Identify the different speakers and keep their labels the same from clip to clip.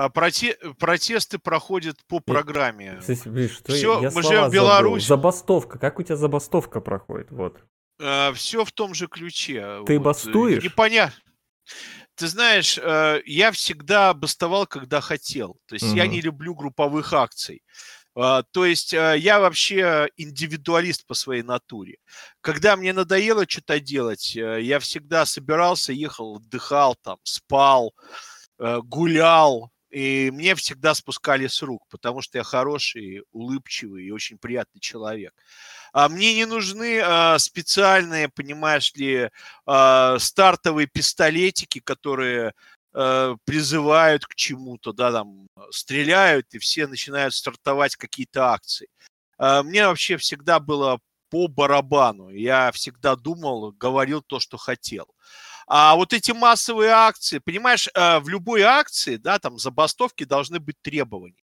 Speaker 1: А проте... протесты проходят по программе.
Speaker 2: Кстати, блин, что
Speaker 1: Всё,
Speaker 2: я
Speaker 1: мы живем в. Беларуси.
Speaker 2: Забастовка. Как у тебя забастовка проходит? Вот.
Speaker 1: все в том же ключе.
Speaker 2: Ты
Speaker 1: Вот,
Speaker 2: бастуешь?
Speaker 1: Непонятно. Ты знаешь, э, я всегда бастовал, когда хотел. То есть я
Speaker 2: Мгм.
Speaker 1: не люблю групповых акций. А, То есть э, я вообще индивидуалист по своей натуре. Когда мне надоело что-то делать, э, я всегда собирался, ехал, отдыхал, там, спал, э, гулял, и мне всегда спускали с рук, потому что я хороший, улыбчивый и очень приятный человек. А мне не нужны а, специальные, понимаешь ли, а, стартовые пистолетики, которые э, призывают к чему-то, да, там стреляют, и все начинают стартовать какие-то акции. А, Мне вообще всегда было по барабану. Я всегда думал, говорил то, что хотел. А вот эти массовые акции, понимаешь, э, в любой акции, да, там забастовки должны быть требования.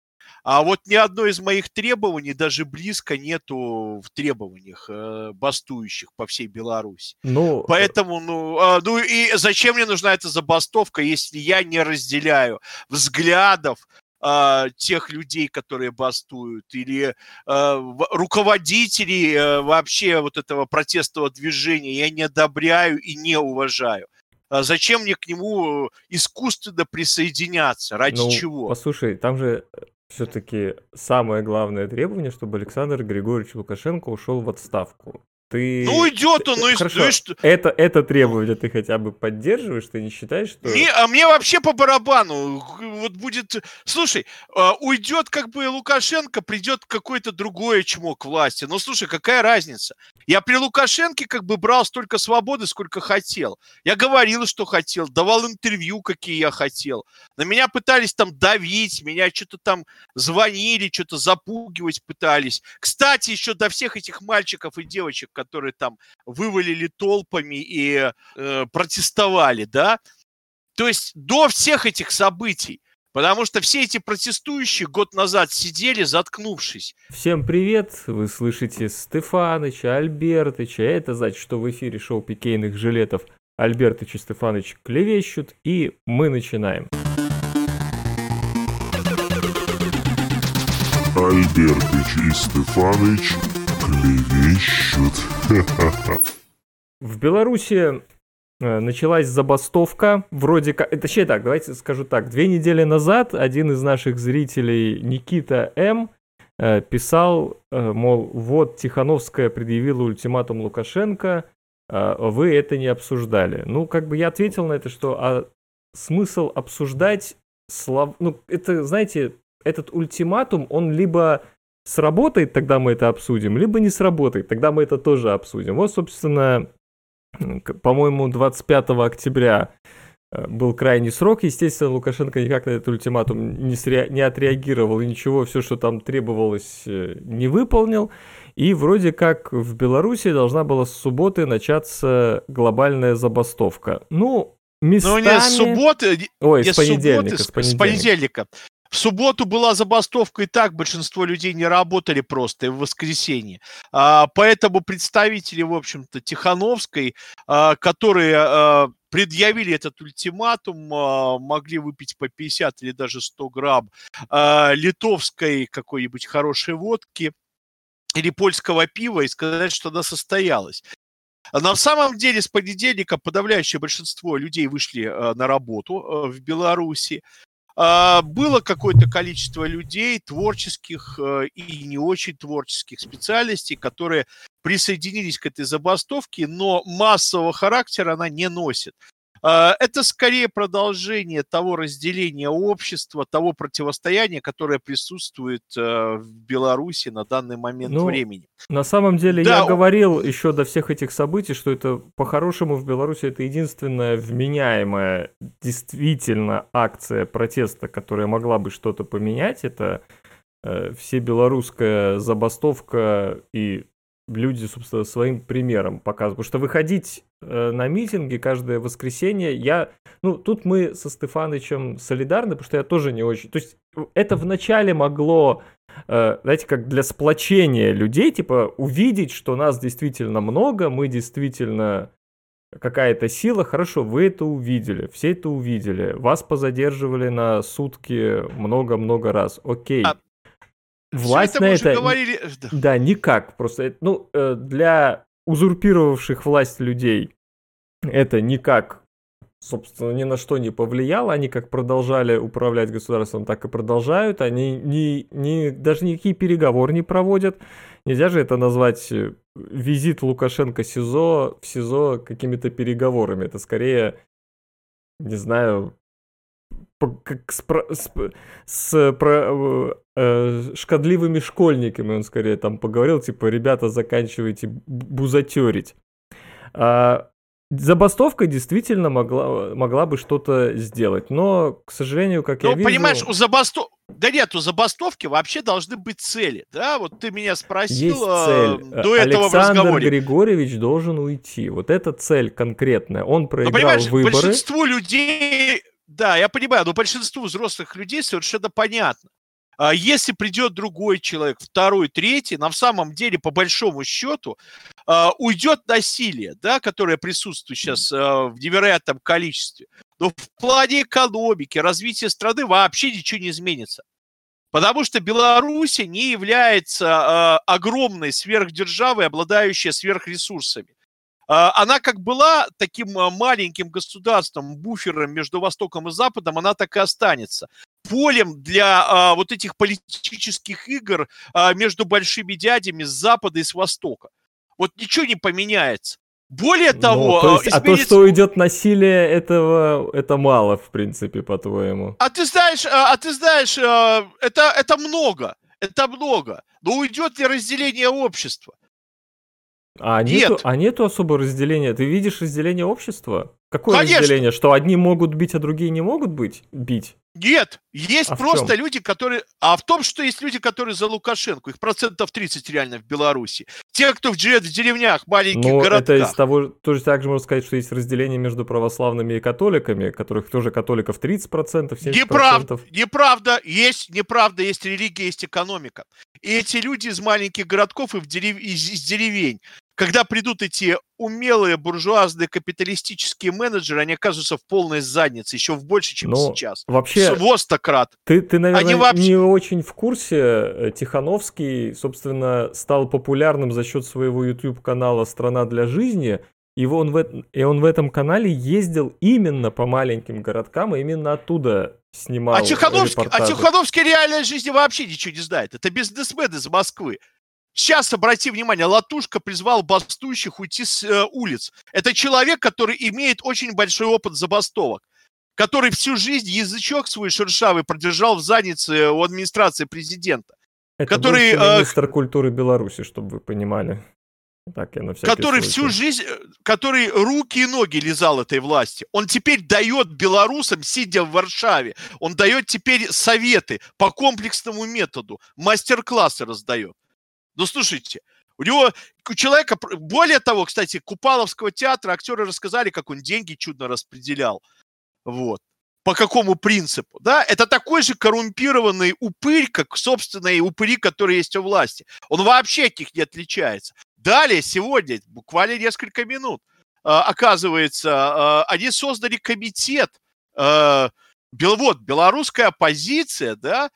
Speaker 1: А вот ни одно из моих требований даже близко нету в требованиях э, бастующих по всей Беларуси.
Speaker 2: Ну,
Speaker 1: Поэтому, ну, а, ну и зачем мне нужна эта забастовка, если я не разделяю взглядов а, тех людей, которые бастуют, или в- руководителей э, вообще вот этого протестного движения я не одобряю и не уважаю. А зачем мне к нему искусственно присоединяться? Ради
Speaker 2: ну,
Speaker 1: чего?
Speaker 2: послушай, там же все-таки самое главное требование, чтобы Александр Григорьевич Лукашенко ушел в отставку. Ты...
Speaker 1: Ну уйдет он, ну и,
Speaker 2: Хорошо,
Speaker 1: ну и что?
Speaker 2: Это, это требование ты хотя бы поддерживаешь? Ты не считаешь, что...
Speaker 1: Мне, а мне вообще по барабану. Вот будет... Слушай, а, уйдет как бы Лукашенко, придет какой-то другой чмок к власти. Ну, слушай, какая разница? Я при Лукашенке как бы брал столько свободы, сколько хотел. Я говорил, что хотел, давал интервью, какие я хотел. На меня пытались там давить, меня что-то там звонили, что-то запугивать пытались. Кстати, еще до всех этих мальчиков и девочек, которые там вывалили толпами и э, протестовали, да, то есть до всех этих событий. Потому что все эти протестующие год назад сидели, заткнувшись.
Speaker 2: Всем привет! Вы слышите Стефаныча, Альбертыча. Это значит, что в эфире шоу пикейных жилетов Альбертыч и Стефаныч клевещут. И мы начинаем.
Speaker 3: Альбертыч и Стефаныч клевещут.
Speaker 2: В Беларуси э, началась забастовка, вроде как... э, Точнее так, давайте скажу так. Две недели назад один из наших зрителей, Никита М., э, писал, мол, вот Тихановская предъявила ультиматум Лукашенко, вы это не обсуждали. Ну, как бы я ответил на это, что а смысл обсуждать слов... Ну, это, знаете, этот ультиматум, он либо сработает, тогда мы это обсудим, либо не сработает, тогда мы это тоже обсудим. Вот, собственно, по-моему, 25 октября э, был крайний срок. Естественно, Лукашенко никак на этот ультиматум не, сре- не отреагировал и ничего, все, что там требовалось, э, не выполнил. И вроде как в Беларуси должна была с субботы начаться глобальная забастовка. Ну, местами...
Speaker 1: Но не с субботы,
Speaker 2: Ой,
Speaker 1: не
Speaker 2: с понедельника,
Speaker 1: субботы,
Speaker 2: с
Speaker 1: с, с
Speaker 2: понедельника.
Speaker 1: В субботу была забастовка, и так большинство людей не работали просто и в воскресенье. А, поэтому представители, в общем-то, Тихановской, а, которые а, предъявили этот ультиматум, а, могли выпить по 50 или даже 100 грамм а, литовской какой-нибудь хорошей водки или польского пива и сказать, что она состоялась. А на самом деле с понедельника подавляющее большинство людей вышли э, на работу э, в Беларуси. А, Было какое-то количество людей, творческих э, и не очень творческих специальностей, которые присоединились к этой забастовке, но массового характера она не носит. А, Это скорее продолжение того разделения общества, того противостояния, которое присутствует э, в Беларуси на данный момент
Speaker 2: Ну,
Speaker 1: времени.
Speaker 2: На самом деле,
Speaker 1: Да,
Speaker 2: я
Speaker 1: о-
Speaker 2: говорил еще до всех этих событий, что это по-хорошему в Беларуси это единственная вменяемая действительно акция протеста, которая могла бы что-то поменять. Это э, всебелорусская забастовка и люди, собственно, своим примером показывают. Потому что выходить э, на митинги каждое воскресенье, я... Ну, тут мы со Стефанычем солидарны, потому что я тоже не очень... То есть это вначале могло э, знаете, как для сплочения людей, типа, увидеть, что нас действительно много, мы действительно какая-то сила, хорошо, вы это увидели, все это увидели, вас позадерживали на сутки много-много раз, окей. А Власть на это...
Speaker 1: Говорили...
Speaker 2: Да, никак. Просто, ну, э, для узурпировавших власть людей это никак, собственно, ни на что не повлияло. Они как продолжали управлять государством, так и продолжают. Они ни, ни, даже никакие переговоры не проводят. Нельзя же это назвать э, визит Лукашенко СИЗО, в СИЗО какими-то переговорами. Это скорее, не знаю, как с, с, с про, э, шкодливыми школьниками он скорее там поговорил, типа, ребята, заканчивайте бузатерить. А, Забастовка действительно могла, могла бы что-то сделать, но, к сожалению, как ну, я вижу...
Speaker 1: понимаешь, у забастовки... Да нет, у забастовки вообще должны быть цели, да? Вот ты меня спросил Есть
Speaker 2: э, цель. до
Speaker 1: Александр
Speaker 2: этого в разговоре. Григорьевич должен уйти. Вот эта цель конкретная. Он проиграл но, понимаешь, выборы.
Speaker 1: большинству людей да, я понимаю, но большинству взрослых людей совершенно понятно. А если придет другой человек, второй, третий, на самом деле, по большому счету, а, уйдет насилие, да, которое присутствует сейчас а, в невероятном количестве. Но в плане экономики, развития страны вообще ничего не изменится. Потому что Беларусь не является огромной сверхдержавой, обладающей сверхресурсами. А, она как была таким а, маленьким государством, буфером между Востоком и Западом, она так и останется. Полем для а, вот этих политических игр а, между большими дядями с Запада и с Востока. Вот ничего не поменяется. Более ну, того,
Speaker 2: ну, то есть, изменится... а то, что идет насилие, этого это мало, в принципе, по-твоему.
Speaker 1: А ты знаешь, а, а ты знаешь, это это много, это много. Но уйдет ли разделение общества?
Speaker 2: А нету, Нет. а нету особого разделения. Ты видишь разделение общества? Какое Конечно. разделение? Что одни могут бить, а другие не могут быть? Бить?
Speaker 1: Нет, есть а просто люди, которые... А в том, что есть люди, которые за Лукашенко. Их процентов 30 реально в Беларуси. Те, кто в, в деревнях, маленьких Но городках.
Speaker 2: это из того... Тоже так же можно сказать, что есть разделение между православными и католиками, которых тоже католиков 30%, 70%.
Speaker 1: Неправда, неправда. Есть, неправда, есть религия, есть экономика. И эти люди из маленьких городков и в дерев... из, из деревень когда придут эти умелые буржуазные капиталистические менеджеры, они окажутся в полной заднице, еще в больше, чем Но сейчас.
Speaker 2: Вообще,
Speaker 1: Востократ.
Speaker 2: Ты, ты наверное, вообще... не очень в курсе. Э, Тихановский, собственно, стал популярным за счет своего YouTube-канала «Страна для жизни», и он, в, и он в этом канале ездил именно по маленьким городкам, и именно оттуда снимал а Тихановский,
Speaker 1: а Тихановский реальной жизни вообще ничего не знает. Это бизнесмен из Москвы. Сейчас, обрати внимание, Латушка призвал бастующих уйти с э, улиц. Это человек, который имеет очень большой опыт забастовок, который всю жизнь язычок свой шершавый продержал в заднице у администрации президента.
Speaker 2: Это который, э, министр культуры Беларуси, чтобы вы понимали.
Speaker 1: Так, я на который случай. всю жизнь, э, который руки и ноги лизал этой власти. Он теперь дает белорусам, сидя в Варшаве, он дает теперь советы по комплексному методу, мастер-классы раздает. Ну, слушайте, у него, у человека, более того, кстати, Купаловского театра актеры рассказали, как он деньги чудно распределял. Вот. По какому принципу, да? Это такой же коррумпированный упырь, как, собственно, и упыри, которые есть у власти. Он вообще от них не отличается. Далее, сегодня, буквально несколько минут, а, оказывается, а, они создали комитет, а, вот, белорусская оппозиция, да,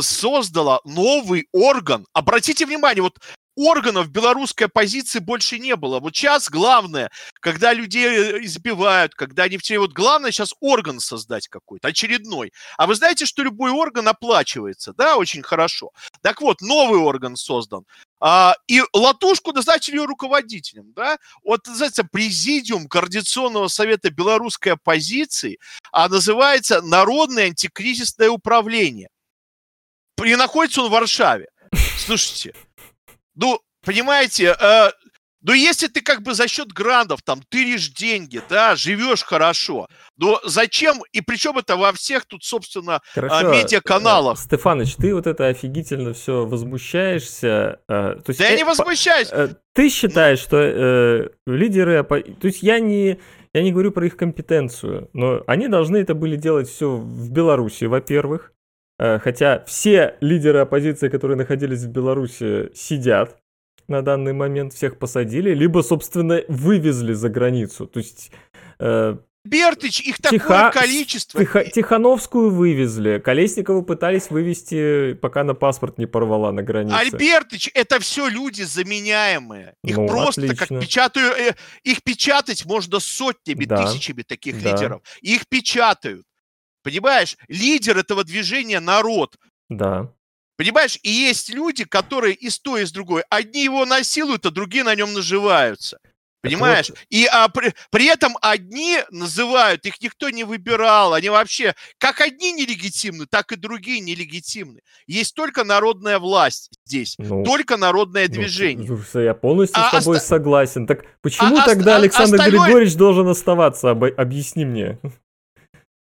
Speaker 1: создала новый орган. Обратите внимание, вот органов белорусской оппозиции больше не было. Вот сейчас главное, когда людей э, избивают, когда они все... Вот главное сейчас орган создать какой-то, очередной. А вы знаете, что любой орган оплачивается, да, очень хорошо. Так вот, новый орган создан. А, и Латушку назначили ее руководителем, да. Вот называется Президиум Координационного совета белорусской оппозиции, а называется Народное антикризисное управление. И находится он в Варшаве. Слушайте, ну, понимаете, э, ну, если ты как бы за счет грандов там тыришь деньги, да, живешь хорошо, но зачем, и причем это во всех тут, собственно, а, Хорошо. медиаканалах.
Speaker 2: Э, Стефаныч, ты вот это офигительно все возмущаешься.
Speaker 1: Э, то есть, да э, я не возмущаюсь.
Speaker 2: Э, ты считаешь, что э, лидеры, то есть я не, я не говорю про их компетенцию, но они должны это были делать все в Беларуси, во-первых. Э, хотя все лидеры оппозиции, которые находились в Беларуси, сидят. на данный момент, всех посадили, либо, собственно, вывезли за границу. То есть... Э,
Speaker 1: Бертыч, их такое
Speaker 2: Тиха-
Speaker 1: количество.
Speaker 2: Тихо- Тихановскую вывезли, Колесникову пытались вывести, пока на паспорт не порвала на границе.
Speaker 1: Альбертыч, это все люди заменяемые. Их
Speaker 2: Ну,
Speaker 1: просто
Speaker 2: отлично.
Speaker 1: как печатаю, э, их печатать можно сотнями,
Speaker 2: Да.
Speaker 1: тысячами таких
Speaker 2: Да.
Speaker 1: лидеров. Их печатают. Понимаешь? Лидер этого движения народ.
Speaker 2: Да.
Speaker 1: Понимаешь? И есть люди, которые и с той, и с другой. Одни его насилуют, а другие на нем наживаются. Понимаешь?
Speaker 2: вот.
Speaker 1: И а, при, при этом одни называют, их никто не выбирал, они вообще, как одни нелегитимны, так и другие нелегитимны. Есть только народная власть здесь,
Speaker 2: Ну,
Speaker 1: только народное
Speaker 2: ну,
Speaker 1: движение.
Speaker 2: слушай, я полностью
Speaker 1: А
Speaker 2: с тобой
Speaker 1: оста-
Speaker 2: согласен. Так почему
Speaker 1: А-
Speaker 2: тогда
Speaker 1: а-
Speaker 2: Александр
Speaker 1: остальное-
Speaker 2: Григорьевич должен оставаться? Об- Объясни мне.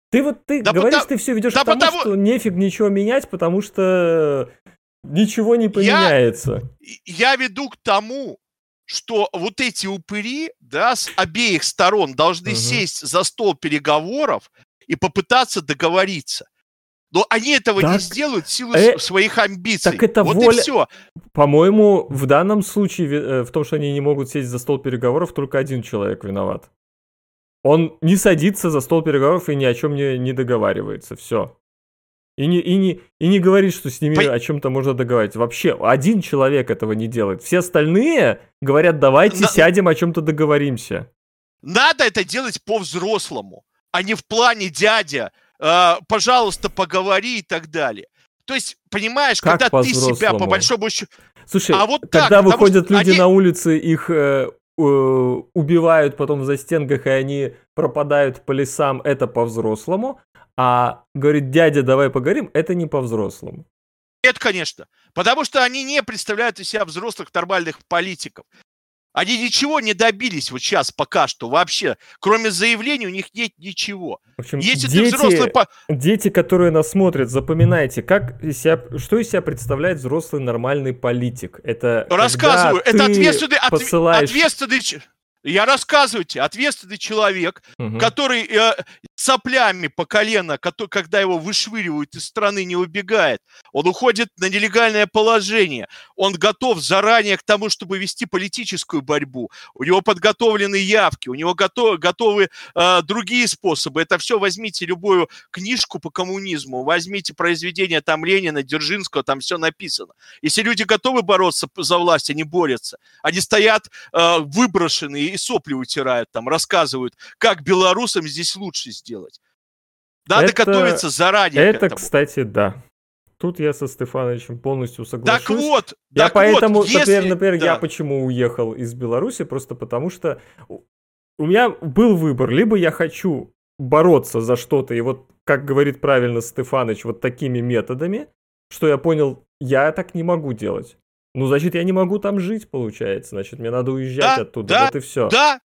Speaker 2: Ты вот ты
Speaker 1: Да
Speaker 2: говоришь,
Speaker 1: потому-
Speaker 2: ты все ведешь
Speaker 1: да
Speaker 2: к тому,
Speaker 1: потому-
Speaker 2: что нефиг ничего менять, потому что ничего не поменяется.
Speaker 1: И Я веду к тому, что вот эти упыри, да, с обеих сторон должны
Speaker 2: Мгм.
Speaker 1: сесть за стол переговоров и попытаться договориться. Но они этого не
Speaker 2: Так,
Speaker 1: сделают в силу
Speaker 2: э,
Speaker 1: своих амбиций.
Speaker 2: так это
Speaker 1: вот
Speaker 2: воля-
Speaker 1: и все.
Speaker 2: По-моему, в данном случае э, в том, что они не могут сесть за стол переговоров, только один человек виноват. Он не садится за стол переговоров и ни о чем не, не договаривается. Все. И не, и, не, и не говорит, что с ними
Speaker 1: Пон-
Speaker 2: о чем-то можно договариваться. Вообще, один человек этого не делает. Все остальные говорят, давайте
Speaker 1: На-
Speaker 2: сядем, о чем-то договоримся.
Speaker 1: Надо это делать по-взрослому, а не в плане дядя, э, пожалуйста, поговори и так далее. То есть, понимаешь,
Speaker 2: Как
Speaker 1: когда ты себя по большому счету...
Speaker 2: Слушай,
Speaker 1: А вот так,
Speaker 2: когда
Speaker 1: потому
Speaker 2: выходят люди
Speaker 1: они-
Speaker 2: на улицы, их э, убивают потом за стенках, и они пропадают по лесам, это по-взрослому. А говорит, дядя, давай поговорим, это не по-взрослому.
Speaker 1: Нет, конечно. Потому что они не представляют из себя взрослых нормальных политиков. Они ничего не добились вот сейчас пока что вообще. Кроме заявлений у них нет ничего.
Speaker 2: В общем,
Speaker 1: Если ты
Speaker 2: дети,
Speaker 1: взрослый... по-
Speaker 2: дети, которые нас смотрят, запоминайте, как из себя, что из себя представляет взрослый нормальный политик. Это
Speaker 1: Рассказываю. Это
Speaker 2: ты
Speaker 1: ответственный, отве-
Speaker 2: посылаешь...
Speaker 1: ответственный... Я рассказываю тебе, ответственный человек,
Speaker 2: Мгм.
Speaker 1: который э, соплями по колено, когда его вышвыривают из страны, не убегает. Он уходит на нелегальное положение. Он готов заранее к тому, чтобы вести политическую борьбу. У него подготовлены явки, у него готовы, готовы э, другие способы. Это все возьмите любую книжку по коммунизму, возьмите произведение там Ленина, Дзержинского, там все написано. Если люди готовы бороться за власть, они борются. Они стоят э, выброшенные и сопли утирают там, рассказывают, как белорусам здесь лучше сделать. Надо
Speaker 2: Это-
Speaker 1: готовиться заранее к
Speaker 2: Это,
Speaker 1: этому.
Speaker 2: кстати, да. Тут я со Стефановичем полностью соглашусь.
Speaker 1: Так вот,
Speaker 2: Я
Speaker 1: так
Speaker 2: поэтому,
Speaker 1: вот, если-
Speaker 2: например, например я
Speaker 1: да.
Speaker 2: почему уехал из Беларуси, просто потому что у- у меня был выбор, либо я хочу бороться за что-то, и вот, как говорит правильно Стефаныч, вот такими методами, что я понял, я так не могу делать. Ну, значит, я не могу там жить, получается. Значит, мне надо уезжать
Speaker 1: Да,
Speaker 2: оттуда.
Speaker 1: да,
Speaker 2: вот и все.
Speaker 1: Да,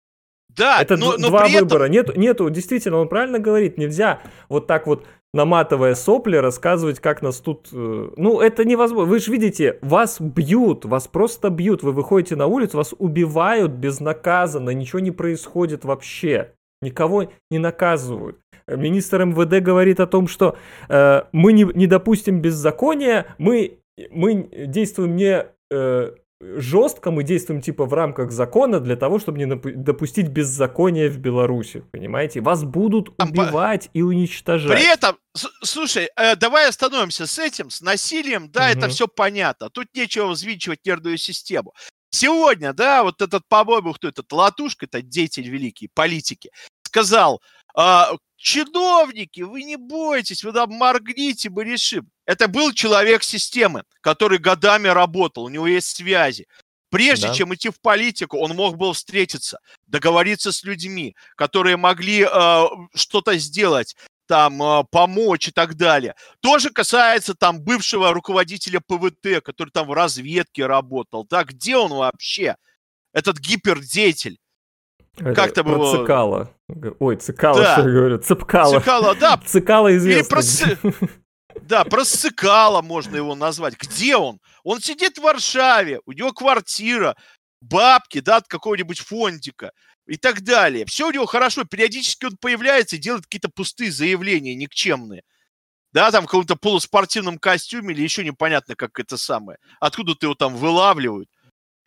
Speaker 1: да,
Speaker 2: Это
Speaker 1: но, но
Speaker 2: два
Speaker 1: этом-
Speaker 2: выбора. Нету, нету, действительно, он правильно говорит, нельзя вот так вот наматывая сопли, рассказывать, как нас тут... э, Ну, это невозможно. Вы же видите, вас бьют, вас просто бьют. Вы выходите на улицу, вас убивают безнаказанно, ничего не происходит вообще. Никого не наказывают. Министр МВД говорит о том, что э, мы не, не допустим беззакония, мы, мы действуем не э, жестко, мы действуем типа в рамках закона для того, чтобы не допустить беззакония в Беларуси, понимаете? Вас будут
Speaker 1: Там по-
Speaker 2: убивать и уничтожать.
Speaker 1: При этом, слушай, э, давай остановимся с этим, с насилием, да, это
Speaker 2: Мгм.
Speaker 1: все понятно. Тут нечего взвинчивать нервную систему. Сегодня, да, вот этот, по-моему, кто этот, Латушка, это деятель великий, политики, сказал, а, чиновники, вы не бойтесь, вы там моргните, мы решим. Это был человек системы, который годами работал, у него есть связи. Прежде
Speaker 2: Да.
Speaker 1: чем идти в политику, он мог был встретиться, договориться с людьми, которые могли э, что-то сделать, там, э, помочь и так далее. Тоже касается там бывшего руководителя ПВТ, который там в разведке работал. Да, где он вообще? Этот гипердеятель.
Speaker 2: Это
Speaker 1: как там
Speaker 2: про
Speaker 1: его-
Speaker 2: Цикало. Ой, Цикало,
Speaker 1: Да.
Speaker 2: что я говорю? Цепкало.
Speaker 1: Цикало, да,
Speaker 2: Цикало
Speaker 1: Или
Speaker 2: известно.
Speaker 1: про
Speaker 2: где.
Speaker 1: да, просыкало можно его назвать. Где он? Он сидит в Варшаве, у него квартира, бабки, да, от какого-нибудь фондика и так далее. Все у него хорошо, периодически он появляется и делает какие-то пустые заявления, никчемные. Да, там в каком-то полуспортивном костюме или еще непонятно, как это самое. Откуда-то его там вылавливают.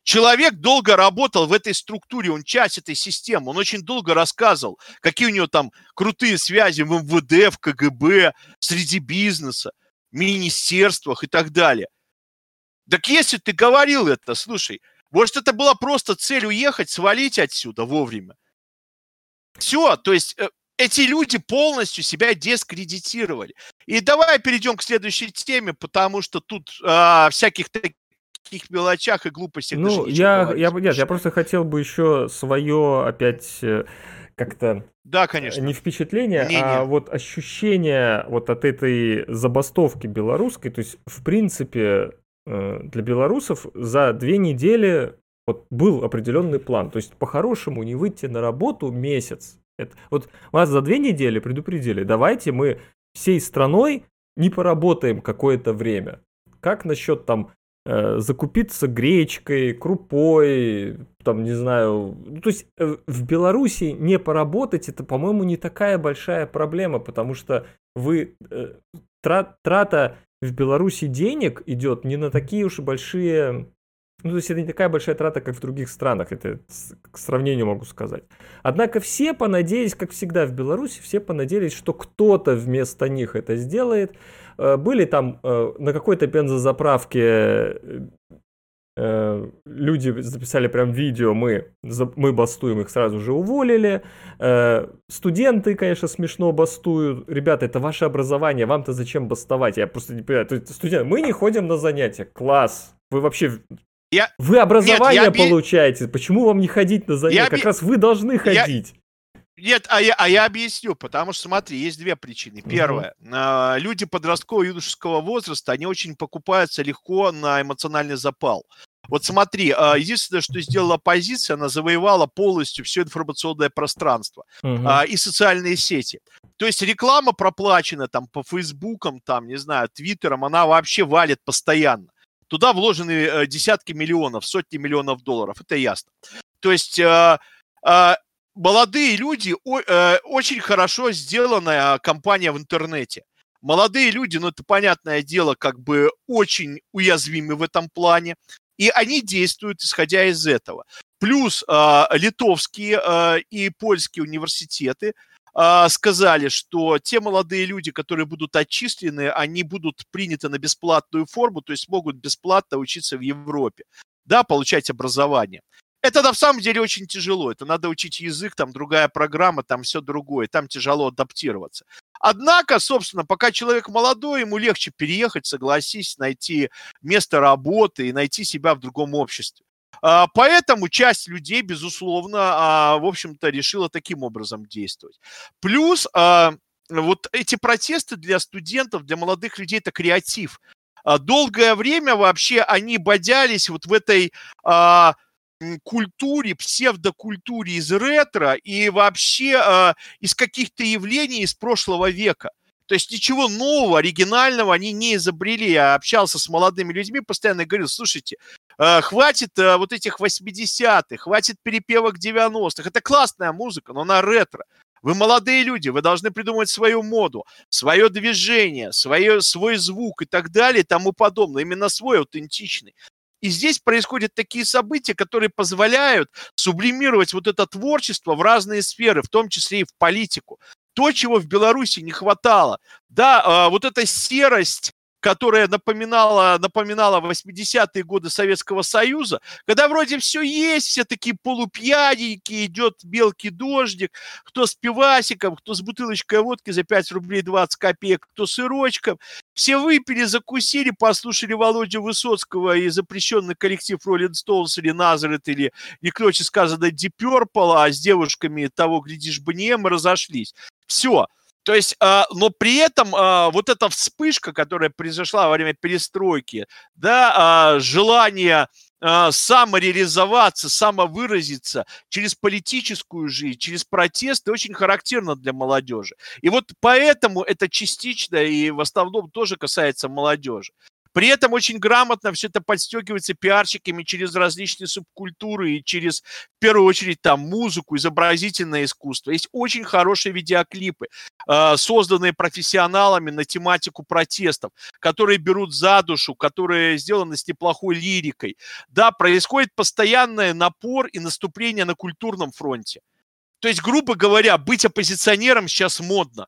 Speaker 1: Человек долго работал в этой структуре, он часть этой системы, он очень долго рассказывал, какие у него там крутые связи в МВД, в КГБ, среди бизнеса, министерствах и так далее. Так если ты говорил это, слушай, может, это была просто цель уехать, свалить отсюда вовремя. Все, то есть э, эти люди полностью себя дискредитировали. И давай перейдем к следующей теме, потому что тут а, всяких таких мелочах и глупостях.
Speaker 2: Ну, я, я, нет, я просто хотел бы еще свое опять э, как-то
Speaker 1: да, конечно.
Speaker 2: Не впечатление, не, а вот ощущение вот от этой забастовки белорусской. То есть, в принципе, э, для белорусов за две недели вот был определенный план. То есть, по-хорошему, не выйти на работу месяц. Это, вот вас за две недели предупредили, давайте мы всей страной не поработаем какое-то время. Как насчет там э, закупиться гречкой, крупой, там, не знаю. Ну, то есть э, в Беларуси не поработать, это, по-моему, не такая большая проблема, потому что вы э, трат, трата в Беларуси денег идет не на такие уж большие ну, то есть это не такая большая трата, как в других странах, это к сравнению могу сказать. Однако все понадеялись, как всегда в Беларуси, все понадеялись, что кто-то вместо них это сделает. Э, были там э, на какой-то бензозаправке э, люди записали прям видео, мы, мы бастуем, их сразу же уволили. Студенты, конечно, смешно бастуют. Ребята, это ваше образование, вам-то зачем бастовать? Я просто не понимаю. То есть, студенты, мы не ходим на занятия, класс. Вы вообще я... Вы образование Нет, я... получаете. Почему вам не ходить на занятия? Я... Как раз вы должны ходить.
Speaker 1: Нет, а я, а я объясню, потому что, смотри, есть две причины. Первое, uh-huh. люди подросткового юношеского возраста, они очень покупаются легко на эмоциональный запал. Вот смотри, а, единственное, что сделала оппозиция, она завоевала полностью все информационное пространство uh-huh. и социальные сети. То есть реклама проплачена там по Фейсбукам, там, не знаю, Твиттерам, она вообще валит постоянно. Туда вложены э, десятки миллионов, сотни миллионов долларов, это ясно. То есть э, э, молодые люди, очень хорошо сделанная компания в интернете. Молодые люди, ну это понятное дело, как бы очень уязвимы в этом плане, и они действуют исходя из этого. Плюс э, литовские э, и польские университеты – а, сказали, что те молодые люди, которые будут отчислены, они будут приняты на бесплатную форму, то есть могут бесплатно учиться в Европе, да, получать образование. Это на самом деле очень тяжело. Это надо учить язык, там другая программа, там все другое, там тяжело адаптироваться. Однако, собственно, пока человек молодой, ему легче переехать, согласись, найти место работы и найти себя в другом обществе. А, поэтому часть людей, безусловно, а, в общем-то, решила таким образом действовать. Плюс а, вот эти протесты для студентов, для молодых людей – это креатив. Долгое время вообще они бодялись вот в этой культуре, псевдокультуре из ретро и вообще из каких-то явлений из прошлого века. То есть ничего нового, оригинального они не изобрели. Я общался с молодыми людьми, постоянно говорил, слушайте, э, хватит э, вот этих 80-х, хватит перепевок 90-х. Это классная музыка, но она ретро. Вы молодые люди, вы должны придумать свою моду, свое движение, свое, свой звук и так далее и тому подобное. Именно свой аутентичный. И здесь происходят такие события, которые позволяют сублимировать вот это творчество в разные сферы, в том числе и в политику то, чего в Беларуси не хватало. Да, а, вот эта серость которая напоминала, напоминала 80-е годы Советского Союза, когда вроде все есть, все такие полупьяненькие, идет мелкий дождик, кто с пивасиком, кто с бутылочкой водки за 5 рублей 20 копеек, кто с сырочком. Все выпили, закусили, послушали Володю Высоцкого и запрещенный коллектив Роллин Стоунс или Назарет, или, не короче сказано, Deep Purple, а с девушками того, глядишь, бы не мы разошлись. Все. То есть, э, но при этом э, вот эта вспышка, которая произошла во время перестройки, да, э, желание самореализоваться, самовыразиться через политическую жизнь, через протесты очень характерно для молодежи. И вот поэтому это частично и в основном тоже касается молодежи. При этом очень грамотно все это подстегивается пиарщиками через различные субкультуры и через, в первую очередь, там, музыку, изобразительное искусство. Есть очень хорошие видеоклипы, э, созданные профессионалами на тематику протестов, которые берут за душу, которые сделаны с неплохой лирикой. Да, происходит постоянный напор и наступление на культурном фронте. То есть, грубо говоря, быть оппозиционером сейчас модно.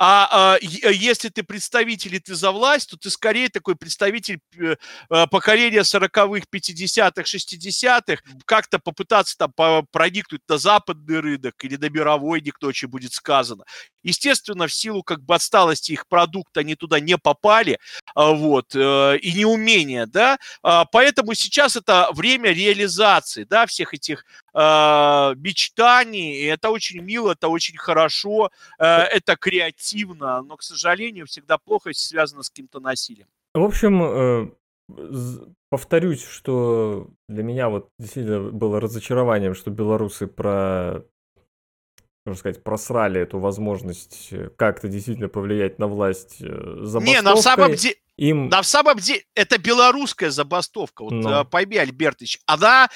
Speaker 1: А, а если ты представитель и ты за власть, то ты скорее такой представитель э, э, поколения 40-х, 50-х, 60-х, как-то попытаться там проникнуть на западный рынок или на мировой, никто очень будет сказано. Естественно, в силу как бы отсталости их продукта они туда не попали, а, вот, э, и неумения, да, а, поэтому сейчас это время реализации, да, всех этих мечтаний, и это очень мило, это очень хорошо, это креативно, но, к сожалению, всегда плохо, связано с каким-то насилием.
Speaker 2: В общем, э, повторюсь, что для меня вот действительно было разочарованием, что белорусы про можно сказать, просрали эту возможность э, как-то действительно повлиять на власть э, забастовкой. Не, на
Speaker 1: самом деле... Им... На самом деле, это белорусская забастовка. Вот Но. Ну. пойми, Альбертович, она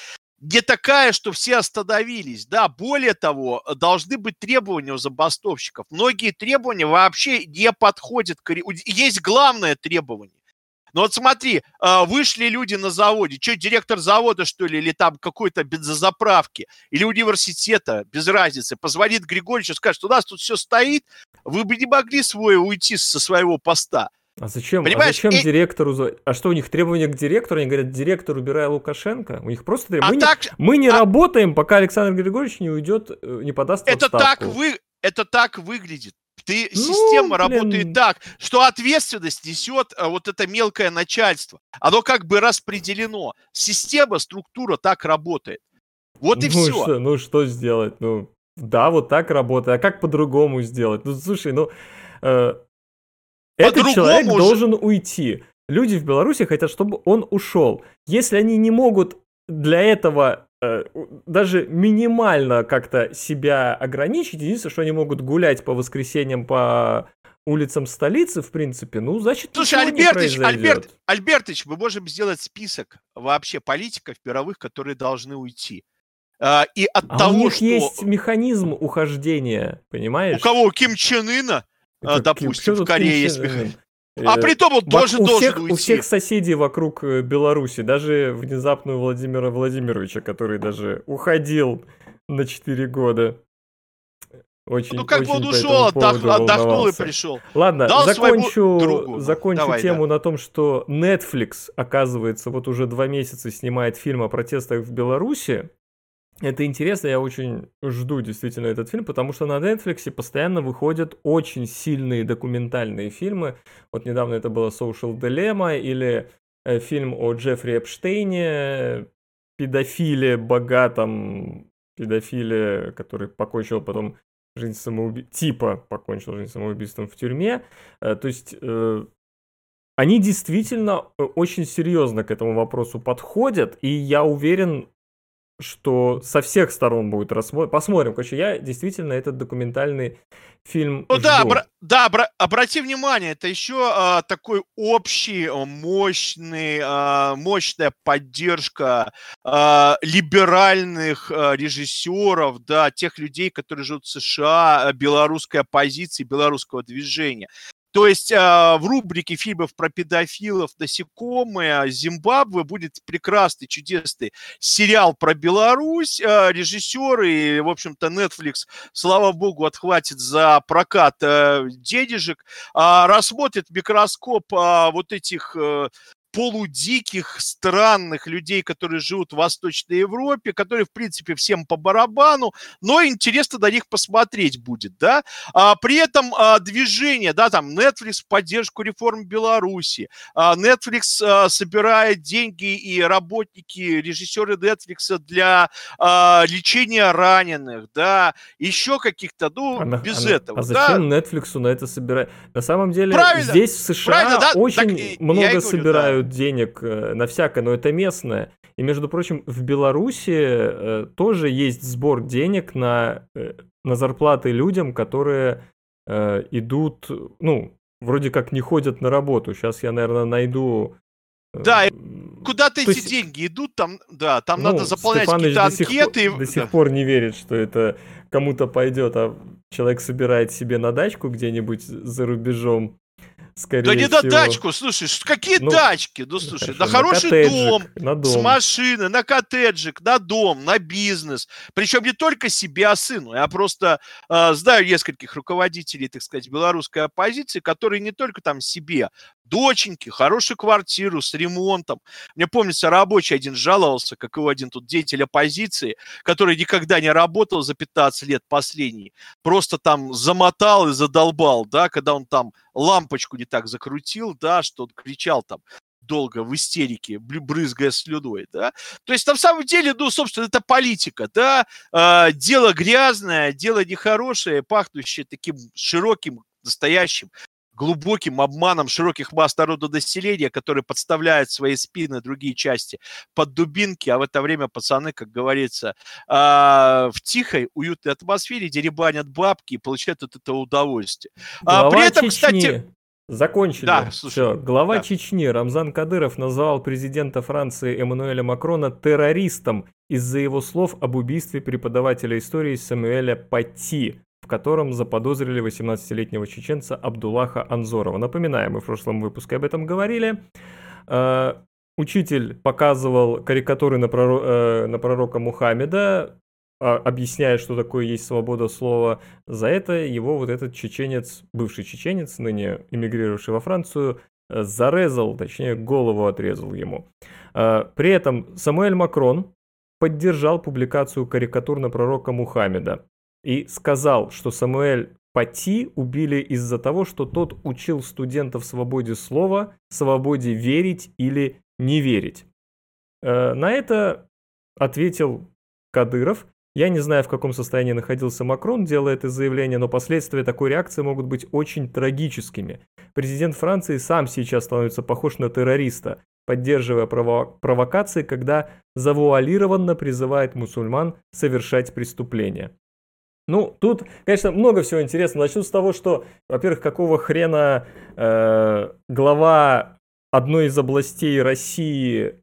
Speaker 1: не такая, что все остановились. Да, более того, должны быть требования у забастовщиков. Многие требования вообще не подходят. К... Есть главное требование. Но вот смотри, а, вышли люди на заводе, что, директор завода, что ли, или там какой-то бензозаправки, или университета, без разницы, позвонит Григорьевичу, скажет, у нас тут все стоит, вы бы не могли свой уйти со своего поста.
Speaker 2: А зачем? А Понимаешь, а зачем и... директору? А что у них требования к директору? Они говорят, директор убирай Лукашенко. У них просто требования. А мы, так... не, мы не а... работаем, пока Александр Григорьевич не уйдет, э, не подаст
Speaker 1: это так вы, это так выглядит. Ты, ну, система блин. работает так, что ответственность несет а, вот это мелкое начальство. Оно как бы распределено. Система, структура так работает. Вот и
Speaker 2: ну,
Speaker 1: все.
Speaker 2: Что, ну что сделать? Ну да, вот так работает. А как по-другому сделать? Ну слушай, ну э, этот человек уже... должен уйти. Люди в Беларуси хотят, чтобы он ушел. Если они не могут для этого э, даже минимально как-то себя ограничить, единственное, что они могут гулять по воскресеньям по улицам столицы, в принципе, ну, значит,
Speaker 1: Слушай, Альбертыч, Альберт, Альбертыч, мы можем сделать список вообще политиков мировых, которые должны уйти.
Speaker 2: А, и от а того, у них что... есть механизм ухождения, понимаешь? У
Speaker 1: кого? У Ким Чен Ына? Это, допустим, в Корее есть механизм. А при том он тоже у должен
Speaker 2: всех,
Speaker 1: уйти.
Speaker 2: У всех соседей вокруг э, Беларуси, даже внезапную Владимира Владимировича, который даже уходил на 4 года. Очень, ну как бы он ушел, отдох, отдохнул и пришел. Ладно, Дал закончу, закончу Давай, тему да. на том, что Netflix, оказывается, вот уже два месяца снимает фильм о протестах в Беларуси. Это интересно, я очень жду действительно этот фильм, потому что на Netflix постоянно выходят очень сильные документальные фильмы. Вот недавно это было Social Dilemma или э, фильм о Джеффри Эпштейне, педофиле богатом, педофиле, который покончил потом жизнь самоубийством, типа покончил жизнь самоубийством в тюрьме. Э, то есть э, они действительно очень серьезно к этому вопросу подходят, и я уверен, что со всех сторон будет рассмотрен. Посмотрим. Короче, я действительно этот документальный фильм Ну
Speaker 1: жду. да, обра- да, обра- обрати внимание, это еще а, такой общий, мощный, а, мощная поддержка а, либеральных а, режиссеров, да, тех людей, которые живут в США, белорусской оппозиции, белорусского движения. То есть э, в рубрике фильмов про педофилов насекомые Зимбабве будет прекрасный, чудесный сериал про Беларусь. Э, режиссеры, в общем-то, Netflix, слава богу, отхватит за прокат э, денежек, э, рассмотрит микроскоп э, вот этих э, полудиких, странных людей, которые живут в Восточной Европе, которые, в принципе, всем по барабану, но интересно на них посмотреть будет, да. А, при этом а, движение, да, там Netflix в поддержку реформ Беларуси, а, Netflix а, собирает деньги и работники, режиссеры Netflix для а, лечения раненых, да, еще каких-то, ну, а, без а, этого.
Speaker 2: А зачем да? Netflix на это собирать? На самом деле, Правильно. здесь в США да? очень так, много собирают говорю, денег э, на всякое, но это местное. И, между прочим, в Беларуси э, тоже есть сбор денег на, э, на зарплаты людям, которые идут, ну, вроде как не ходят на работу. Сейчас я, наверное, найду...
Speaker 1: да, куда-то эти есть... деньги идут, там, да, там
Speaker 2: ну,
Speaker 1: надо заполнять какие-то анкеты.
Speaker 2: До сих, до сих пор не верит, что это кому-то пойдет, а человек собирает себе на дачку где-нибудь за рубежом скорее
Speaker 1: Да не
Speaker 2: всего.
Speaker 1: на дачку, слушай, какие
Speaker 2: Ну,
Speaker 1: дачки? Ну, слушай, на
Speaker 2: хорошо,
Speaker 1: хороший
Speaker 2: коттеджик,
Speaker 1: дом,
Speaker 2: на
Speaker 1: с
Speaker 2: дом.
Speaker 1: машины, на коттеджик, на дом, на бизнес. Причем не только себе, а сыну. Я просто э, знаю нескольких руководителей, так сказать, белорусской оппозиции, которые не только там себе, доченьки, хорошую квартиру с ремонтом. Мне помнится, рабочий один жаловался, как его один тут деятель оппозиции, который никогда не работал за 15 лет последний, просто там замотал и задолбал, да, когда он там лампочку не так закрутил, да, что он кричал там долго в истерике, брызгая слюной, да. То есть на самом деле, ну, собственно, это политика, да, э, дело грязное, дело нехорошее, пахнущее таким широким, настоящим глубоким обманом широких масс народонаселения, которые подставляют свои спины другие части под дубинки, а в это время пацаны, как говорится, а, в тихой, уютной атмосфере деребанят бабки и получают от этого удовольствие.
Speaker 2: Глава
Speaker 1: при этом,
Speaker 2: Чечни.
Speaker 1: кстати,
Speaker 2: Закончили.
Speaker 1: Да, слушай,
Speaker 2: Все. Глава
Speaker 1: да.
Speaker 2: Чечни Рамзан Кадыров назвал президента Франции Эммануэля Макрона террористом из-за его слов об убийстве преподавателя истории Самуэля Пати, в котором заподозрили 18-летнего чеченца Абдуллаха Анзорова. Напоминаю, мы в прошлом выпуске об этом говорили. Э, Учитель показывал карикатуры на, проро- э, на пророка Мухаммеда, а, объясняя, что такое есть свобода слова. За это его вот этот чеченец, бывший чеченец, ныне эмигрировавший во Францию, э, зарезал, точнее, голову отрезал ему. Э, При этом Самуэль Макрон поддержал публикацию карикатур на пророка Мухаммеда и сказал, что Самуэль Пати убили из-за того, что тот учил студентов свободе слова, свободе верить или не верить. Э, На это ответил Кадыров. Я не знаю, в каком состоянии находился Макрон, делая это заявление, но последствия такой реакции могут быть очень трагическими. Президент Франции сам сейчас становится похож на террориста, поддерживая прово- провокации, когда завуалированно призывает мусульман совершать преступления. Ну, тут, конечно, много всего интересного. Начну с того, что, во-первых, какого хрена э, глава одной из областей России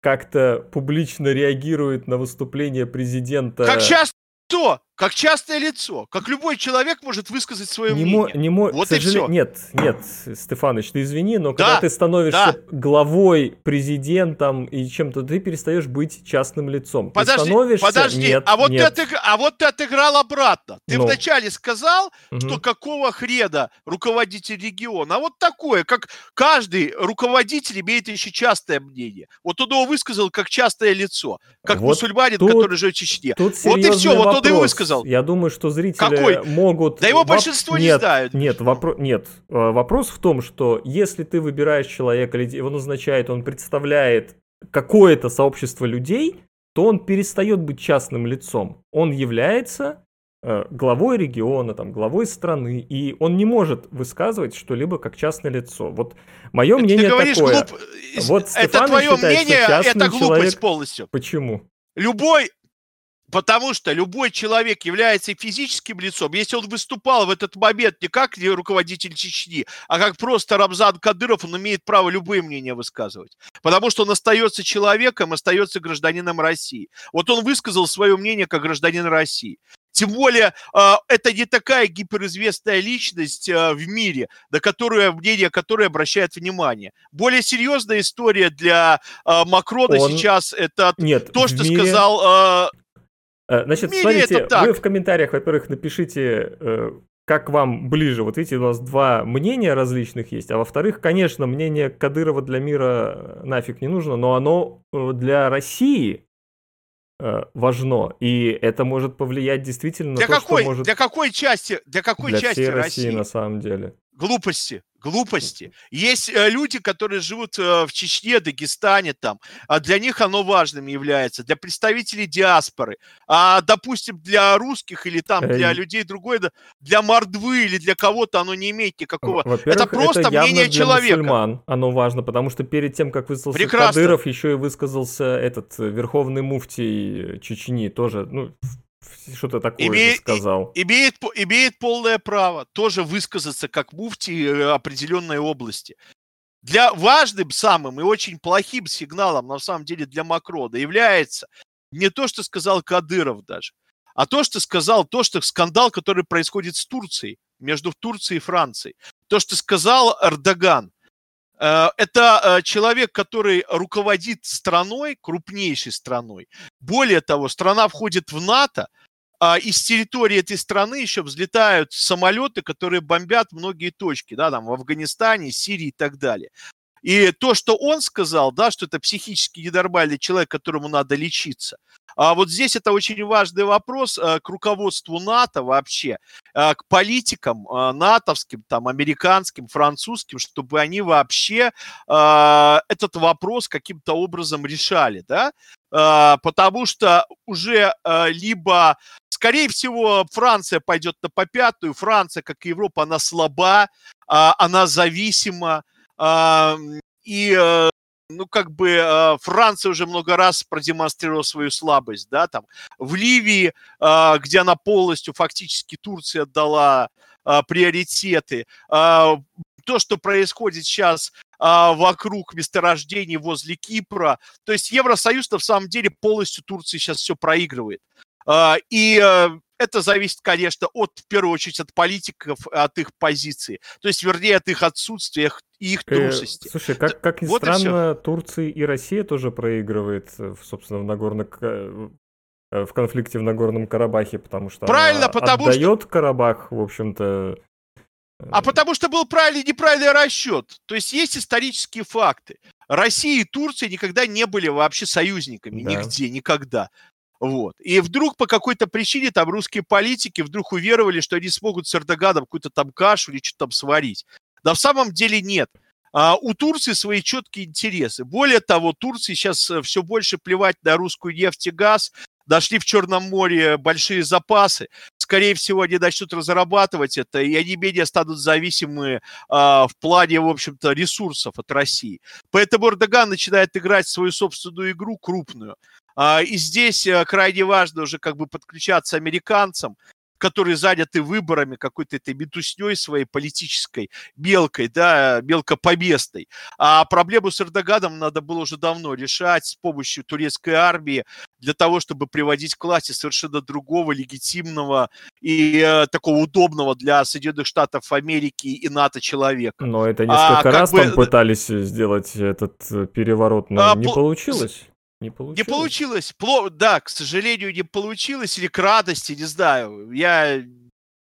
Speaker 2: как-то публично реагирует на выступление президента.
Speaker 1: как часто кто? Как частное лицо. Как любой человек может высказать свое
Speaker 2: не
Speaker 1: мнение.
Speaker 2: не мо-
Speaker 1: Вот
Speaker 2: к
Speaker 1: и всё.
Speaker 2: Нет, нет, Стефаныч, ты извини, но когда
Speaker 1: Да,
Speaker 2: ты становишься
Speaker 1: да.
Speaker 2: главой, президентом и чем-то, ты перестаешь быть частным лицом. Ты
Speaker 1: Подожди,
Speaker 2: становишься...
Speaker 1: подожди,
Speaker 2: Нет,
Speaker 1: а, вот
Speaker 2: нет.
Speaker 1: Ты отыг- а вот ты отыграл обратно. Ты
Speaker 2: Ну.
Speaker 1: вначале сказал,
Speaker 2: Мгм.
Speaker 1: что какого хрена руководитель региона, а вот такое, как каждый руководитель имеет еще частое мнение. Вот он его высказал как частое лицо, как
Speaker 2: Вот
Speaker 1: мусульманин,
Speaker 2: тут-
Speaker 1: который живет в Чечне.
Speaker 2: Тут
Speaker 1: Вот и
Speaker 2: серьезный
Speaker 1: всё, вот он и
Speaker 2: вопрос.
Speaker 1: Высказал.
Speaker 2: Я думаю, что зрители
Speaker 1: Какой?
Speaker 2: могут...
Speaker 1: Да его
Speaker 2: воп-
Speaker 1: большинство не
Speaker 2: нет,
Speaker 1: знают.
Speaker 2: Нет, вопро- нет. Э, Вопрос в том, что если ты выбираешь человека, его назначает, он представляет какое-то сообщество людей, то он перестает быть частным лицом. Он является э, главой региона, там, главой страны, и он не может высказывать что-либо как частное лицо. Вот мое
Speaker 1: Ты
Speaker 2: мнение
Speaker 1: говоришь
Speaker 2: такое.
Speaker 1: глуп-
Speaker 2: Вот
Speaker 1: Это
Speaker 2: Стефан
Speaker 1: твое
Speaker 2: считает,
Speaker 1: мнение, это глупость
Speaker 2: человек-
Speaker 1: полностью.
Speaker 2: Почему?
Speaker 1: Любой, потому что любой человек является физическим лицом, если он выступал в этот момент не как руководитель Чечни, а как просто Рамзан Кадыров, он имеет право любые мнения высказывать. Потому что он остается человеком, остается гражданином России. Вот он высказал свое мнение как гражданин России. Тем более, э, это не такая гиперизвестная личность э, в мире, на которую мнение которой обращает внимание. Более серьезная история для э, Макрона
Speaker 2: Он-
Speaker 1: сейчас это
Speaker 2: Нет,
Speaker 1: то, что
Speaker 2: мире-
Speaker 1: сказал
Speaker 2: Значит,
Speaker 1: мире
Speaker 2: смотрите, вы в комментариях, во-первых, напишите, э, как вам ближе. Вот видите, у нас два мнения различных есть, а во-вторых, конечно, мнение Кадырова для мира э, нафиг не нужно, но оно э, для России э, важно, и это может повлиять действительно
Speaker 1: для
Speaker 2: на то,
Speaker 1: какой,
Speaker 2: что может
Speaker 1: для какой части, для какой
Speaker 2: для
Speaker 1: части
Speaker 2: всей
Speaker 1: России?
Speaker 2: России на самом деле.
Speaker 1: Глупости, глупости. Есть э, люди, которые живут э, в Чечне, Дагестане там, а для них оно важным является, для представителей диаспоры. А, допустим, для русских или там для людей другой, для мордвы или для кого-то оно не имеет никакого.
Speaker 2: Во-первых,
Speaker 1: просто
Speaker 2: явно
Speaker 1: мнение
Speaker 2: для
Speaker 1: человека.
Speaker 2: мусульман оно важно, потому что перед тем, как высказался
Speaker 1: Прекрасно.
Speaker 2: Кадыров, еще и высказался этот э, верховный муфтий Чечни, тоже, ну, что-то такое
Speaker 1: Имеет-
Speaker 2: сказал.
Speaker 1: имеет, имеет полное право тоже высказаться как муфти э, определенной области. Для важным самым и очень плохим сигналом, на самом деле, для Макрона является не то, что сказал Кадыров даже, а то, что сказал, то, что скандал, который происходит с Турцией, между Турцией и Францией. То, что сказал Эрдоган. Э, Это э, человек, который руководит страной, крупнейшей страной. Более того, страна входит в НАТО, а из территории этой страны еще взлетают самолеты, которые бомбят многие точки, да, там в Афганистане, Сирии и так далее. И то, что он сказал, да, что это психически ненормальный человек, которому надо лечиться. А вот здесь это очень важный вопрос э, к руководству НАТО вообще, э, к политикам э, натовским, там, американским, французским, чтобы они вообще этот вопрос каким-то образом решали, да, потому что уже либо Скорее всего, Франция пойдет на попятую. Франция, как и Европа, она слаба, а, она зависима. И, э, ну, как бы э, Франция уже много раз продемонстрировала свою слабость, да, там. В Ливии, а, где она полностью, фактически, Турции отдала а, приоритеты. А, То, что происходит сейчас вокруг месторождений возле Кипра. То есть Евросоюз на самом деле полностью Турции сейчас все проигрывает. И э, это зависит, конечно, от, в первую очередь от политиков, от их позиции. То есть, вернее, от их отсутствия и их
Speaker 2: Э,
Speaker 1: трусости.
Speaker 2: Слушай, как, как ни
Speaker 1: Вот и
Speaker 2: странно, Турция и Россия тоже проигрывает, э, собственно, в Нагорно э, в конфликте в Нагорном Карабахе, потому что
Speaker 1: Правильно,
Speaker 2: она
Speaker 1: потому что-
Speaker 2: отдает Карабах, в общем-то. э,
Speaker 1: А потому что был правильный и неправильный расчет. То есть есть исторические факты. Россия и Турция никогда не были вообще союзниками.
Speaker 2: Да.
Speaker 1: Нигде, никогда. Вот. И вдруг по какой-то причине там русские политики вдруг уверовали, что они смогут с Эрдоганом какую-то там кашу или что-то там сварить. Да в самом деле нет. А у Турции свои четкие интересы. Более того, Турции сейчас все больше плевать на русскую нефть и газ. Дошли в Черном море большие запасы. Скорее всего, они начнут разрабатывать это, и они менее станут зависимы а, в плане, в общем-то, ресурсов от России. Поэтому Эрдоган начинает играть свою собственную игру крупную. А, И здесь э, крайне важно уже как бы подключаться американцам, которые заняты выборами какой-то этой метусней своей политической, мелкой, да, мелкопоместной. А проблему с Эрдоганом надо было уже давно решать с помощью турецкой армии для того, чтобы приводить к власти совершенно другого, легитимного и э, такого удобного для Соединенных Штатов Америки и НАТО человека.
Speaker 2: Но это
Speaker 1: А,
Speaker 2: несколько
Speaker 1: как
Speaker 2: раз
Speaker 1: бы,
Speaker 2: там
Speaker 1: э,
Speaker 2: пытались сделать этот э, переворот, но
Speaker 1: А,
Speaker 2: не
Speaker 1: по-
Speaker 2: получилось. Не получилось.
Speaker 1: Не получилось. Пло- Да, к сожалению, не получилось. Или к радости, не знаю. Я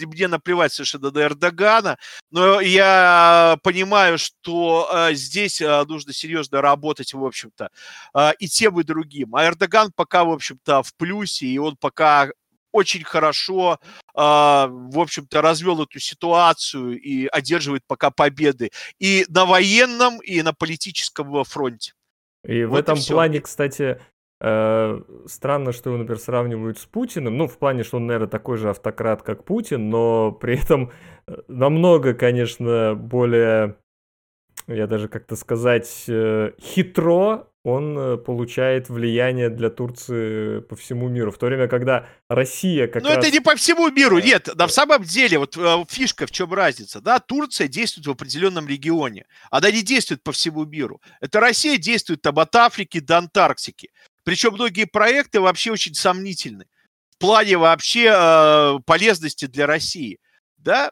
Speaker 1: мне наплевать совершенно на Эрдогана, но я понимаю, что э, здесь э, нужно серьезно работать, в общем-то, э, и тем, и другим. А Эрдоган пока, в общем-то, в плюсе, и он пока очень хорошо, э, в общем-то, развел эту ситуацию и одерживает пока победы и на военном, и на политическом фронте.
Speaker 2: И в
Speaker 1: Вот и
Speaker 2: этом
Speaker 1: всё.
Speaker 2: плане, кстати, э, странно, что его, например, сравнивают с Путиным. Ну, в плане, что он, наверное, такой же автократ, как Путин, но при этом э, намного, конечно, более, я даже как-то сказать, э, хитро он э, получает влияние для Турции по всему миру. В то время, когда Россия как
Speaker 1: Но
Speaker 2: раз...
Speaker 1: Ну, это не по всему миру, нет. На самом деле, вот э, фишка в чем разница, да, Турция действует в определенном регионе, она не действует по всему миру. Это Россия действует там от Африки до Антарктики. Причем многие проекты вообще очень сомнительны в плане вообще э, полезности для России, да,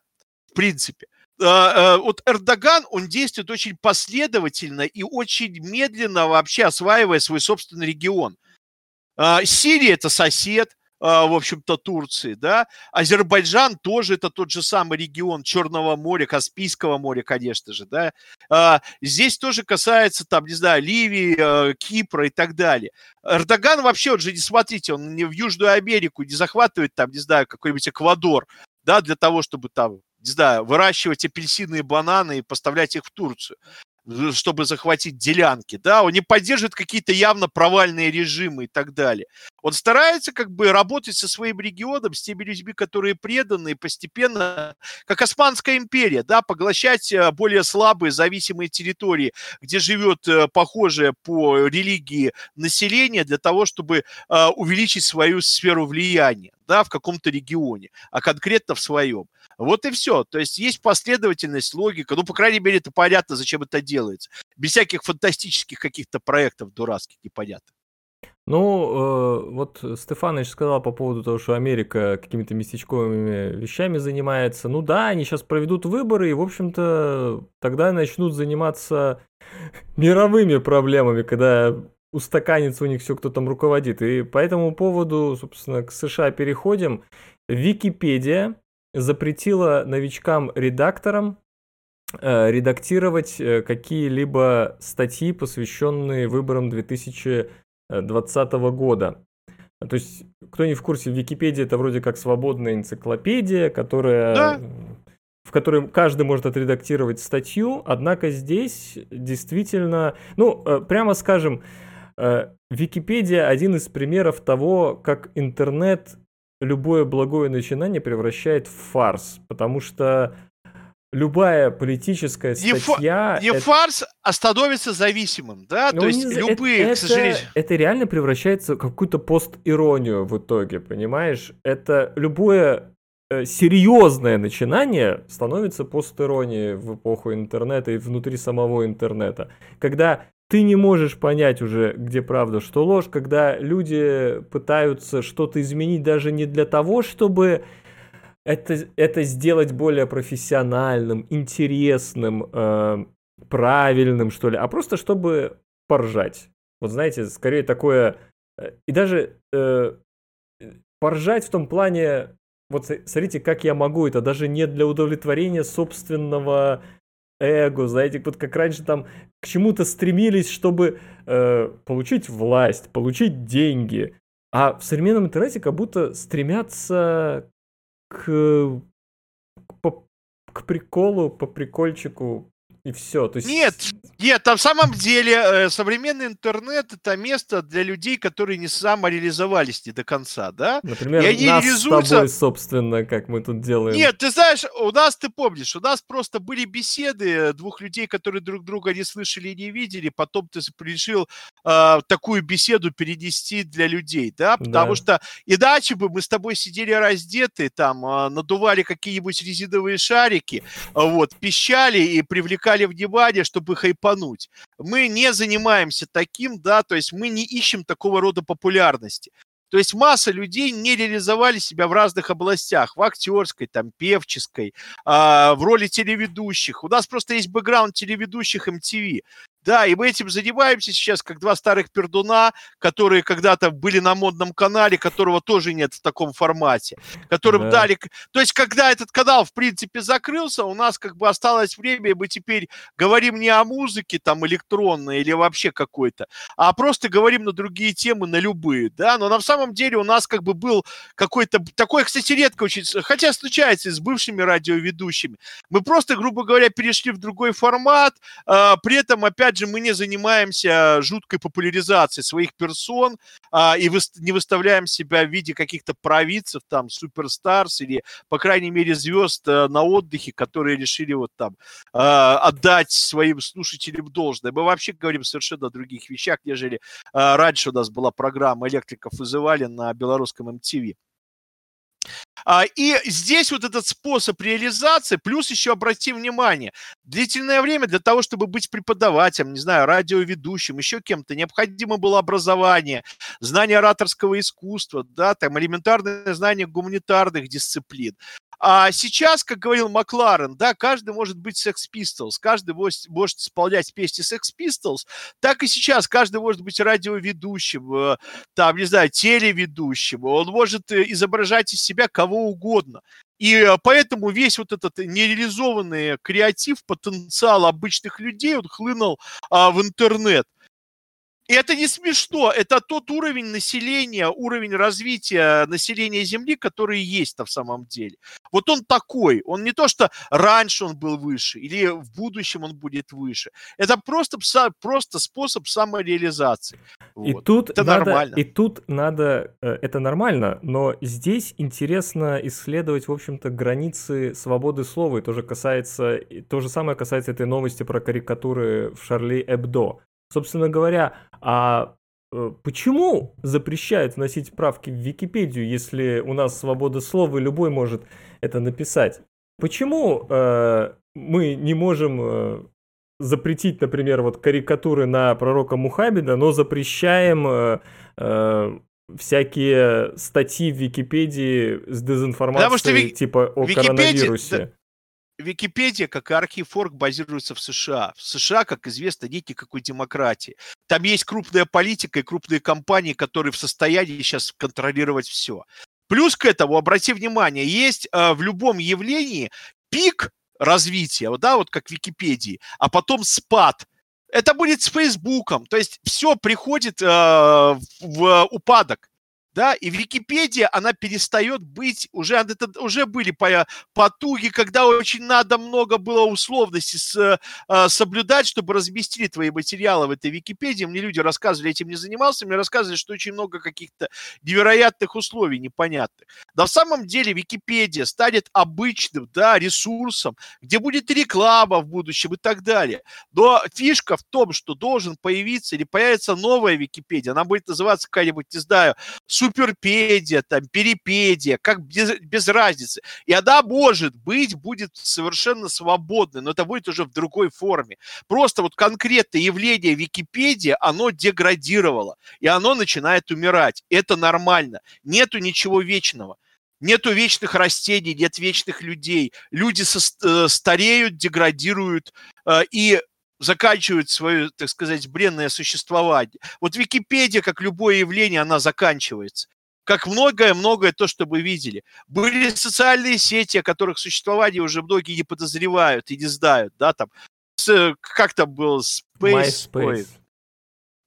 Speaker 1: в принципе. Э, э, Вот Эрдоган, он действует очень последовательно и очень медленно вообще осваивая свой собственный регион. А, Сирия – это сосед, а, в общем-то, Турции, да. Азербайджан тоже это тот же самый регион Черного моря, Каспийского моря, конечно же, да. А, Здесь тоже касается, там, не знаю, Ливии, э, Кипра и так далее. Эрдоган вообще, он же, не смотрите, он не в Южную Америку не захватывает, там, не знаю, какой-нибудь Эквадор, да, для того, чтобы там, не знаю, выращивать апельсины и бананы и поставлять их в Турцию чтобы захватить делянки, да, он не поддерживает какие-то явно провальные режимы и так далее. Он старается как бы работать со своим регионом, с теми людьми, которые преданы, и постепенно, как Османская империя, да, поглощать э, более слабые зависимые территории, где живет э, похожее по религии население, для того, чтобы э, увеличить свою сферу влияния. Да, в каком-то регионе, а конкретно в своем. Вот и все. То есть есть последовательность, логика. Ну, по крайней мере, это понятно, зачем это делается. Без всяких фантастических каких-то проектов дурацких непонятных.
Speaker 2: Ну, э, вот Стефаныч сказал по поводу того, что Америка какими-то местечковыми вещами занимается. Ну да, они сейчас проведут выборы, и, в общем-то, тогда начнут заниматься мировыми проблемами, когда устаканится у них все, кто там руководит. И по этому поводу, собственно, к США переходим. Википедия запретила новичкам-редакторам э, редактировать э, какие-либо статьи, посвященные выборам 2020 года. То есть, кто не в курсе, Википедия это вроде как свободная энциклопедия, которая да. в которой каждый может отредактировать статью, однако здесь действительно, ну, э, прямо скажем, Википедия один из примеров того, как интернет любое благое начинание превращает в фарс, потому что любая политическая статья...
Speaker 1: Не, фа- не это... фарс, а становится зависимым, да? Но То есть не... любые,
Speaker 2: это,
Speaker 1: к сожалению...
Speaker 2: Это реально превращается в какую-то пост-иронию в итоге, понимаешь? Это любое э, серьезное начинание становится пост-иронией в эпоху интернета и внутри самого интернета. Когда ты не можешь понять уже, где правда, что ложь, когда люди пытаются что-то изменить даже не для того, чтобы это, это сделать более профессиональным, интересным, э, правильным, что ли, а просто чтобы поржать. Вот знаете, скорее такое... Э, и даже э, поржать в том плане, вот смотрите, как я могу, это даже не для удовлетворения собственного эго, знаете, вот как раньше там к чему-то стремились, чтобы э, получить власть, получить деньги. А в современном интернете как будто стремятся к, к, к приколу, по прикольчику, и все. То есть...
Speaker 1: Нет, нет, на самом деле э, современный интернет это место для людей, которые не самореализовались не до конца, да?
Speaker 2: Например, и они нас реализуются... с тобой, собственно, как мы тут делаем.
Speaker 1: Нет, ты знаешь, у нас, ты помнишь, у нас просто были беседы двух людей, которые друг друга не слышали и не видели, потом ты решил э, такую беседу перенести для людей, да? Потому да. что иначе бы мы с тобой сидели раздеты, там, э, надували какие-нибудь резиновые шарики, вот, пищали и привлекали привлекали внимание, чтобы хайпануть. Мы не занимаемся таким, да, то есть мы не ищем такого рода популярности. То есть масса людей не реализовали себя в разных областях, в актерской, там, певческой, э, в роли телеведущих. У нас просто есть бэкграунд телеведущих MTV. Да, и мы этим занимаемся сейчас, как два старых пердуна, которые когда-то были на модном канале, которого тоже нет в таком формате, которым да. дали... То есть, когда этот канал, в принципе, закрылся, у нас как бы осталось время, и мы теперь говорим не о музыке там электронной или вообще какой-то, а просто говорим на другие темы, на любые, да, но на самом деле у нас как бы был какой-то... Такой, кстати, редко очень... Хотя случается и с бывшими радиоведущими. Мы просто, грубо говоря, перешли в другой формат, э, при этом опять опять же, мы не занимаемся жуткой популяризацией своих персон а, и вы, не выставляем себя в виде каких-то провидцев, там, суперстарс или, по крайней мере, звезд а, на отдыхе, которые решили вот там а, отдать своим слушателям должное. Мы вообще говорим совершенно о других вещах, нежели а, раньше у нас была программа «Электриков вызывали» на белорусском MTV. А, и здесь вот этот способ реализации, плюс еще обрати внимание, длительное время для того, чтобы быть преподавателем, не знаю, радиоведущим, еще кем-то, необходимо было образование, знание ораторского искусства, да, там элементарное знание гуманитарных дисциплин. А сейчас, как говорил Макларен, да, каждый может быть Sex Pistols, каждый может, может исполнять песни Sex Pistols, так и сейчас каждый может быть радиоведущим, э, там, не знаю, телеведущим, он может э, изображать из себя кого угодно. И э, поэтому весь вот этот нереализованный креатив, потенциал обычных людей, он хлынул а, в интернет. И это не смешно, это тот уровень населения, уровень развития населения Земли, который есть на самом деле. Вот он такой, он не то, что раньше он был выше или в будущем он будет выше. Это просто, просто способ самореализации.
Speaker 2: И вот. тут это надо, нормально. И тут надо, э, это нормально, но здесь интересно исследовать, в общем-то, границы свободы слова. И тоже касается, то же самое касается этой новости про карикатуры в Шарли Эбдо. Собственно говоря, а э, почему запрещают вносить правки в Википедию, если у нас свобода слова и любой может это написать? Почему э, мы не можем э, запретить, например, вот карикатуры на пророка Мухаммеда, но запрещаем э, э, всякие статьи в Википедии с дезинформацией
Speaker 1: что ви-
Speaker 2: типа о
Speaker 1: Википедия-
Speaker 2: коронавирусе?
Speaker 1: Википедия, как и архив.орг, базируется в США. В США, как известно, нет никакой демократии. Там есть крупная политика и крупные компании, которые в состоянии сейчас контролировать все. Плюс к этому, обрати внимание, есть э, в любом явлении пик развития, да, вот как в Википедии, а потом спад. Это будет с Фейсбуком. То есть все приходит э, в, в упадок. Да, и Википедия, она перестает быть, уже, это, уже были по- потуги, когда очень надо много было условностей с, э, соблюдать, чтобы разместили твои материалы в этой Википедии. Мне люди рассказывали, этим не занимался, мне рассказывали, что очень много каких-то невероятных условий непонятных. Но в самом деле Википедия станет обычным да, ресурсом, где будет реклама в будущем и так далее. Но фишка в том, что должен появиться или появится новая Википедия, она будет называться какая-нибудь, не знаю, суперпедия, там, перипедия, как без, без разницы. И она, может быть, будет совершенно свободной, но это будет уже в другой форме. Просто вот конкретное явление Википедии, оно деградировало, и оно начинает умирать. Это нормально. Нету ничего вечного. Нету вечных растений, нет вечных людей. Люди со, э, стареют, деградируют э, и заканчивают свое, так сказать, бренное существование. Вот Википедия, как любое явление, она заканчивается. Как многое-многое то, что мы видели. Были социальные сети, о которых существовании уже многие не подозревают и не знают, да, там, с, как там был, Space,
Speaker 2: MySpace.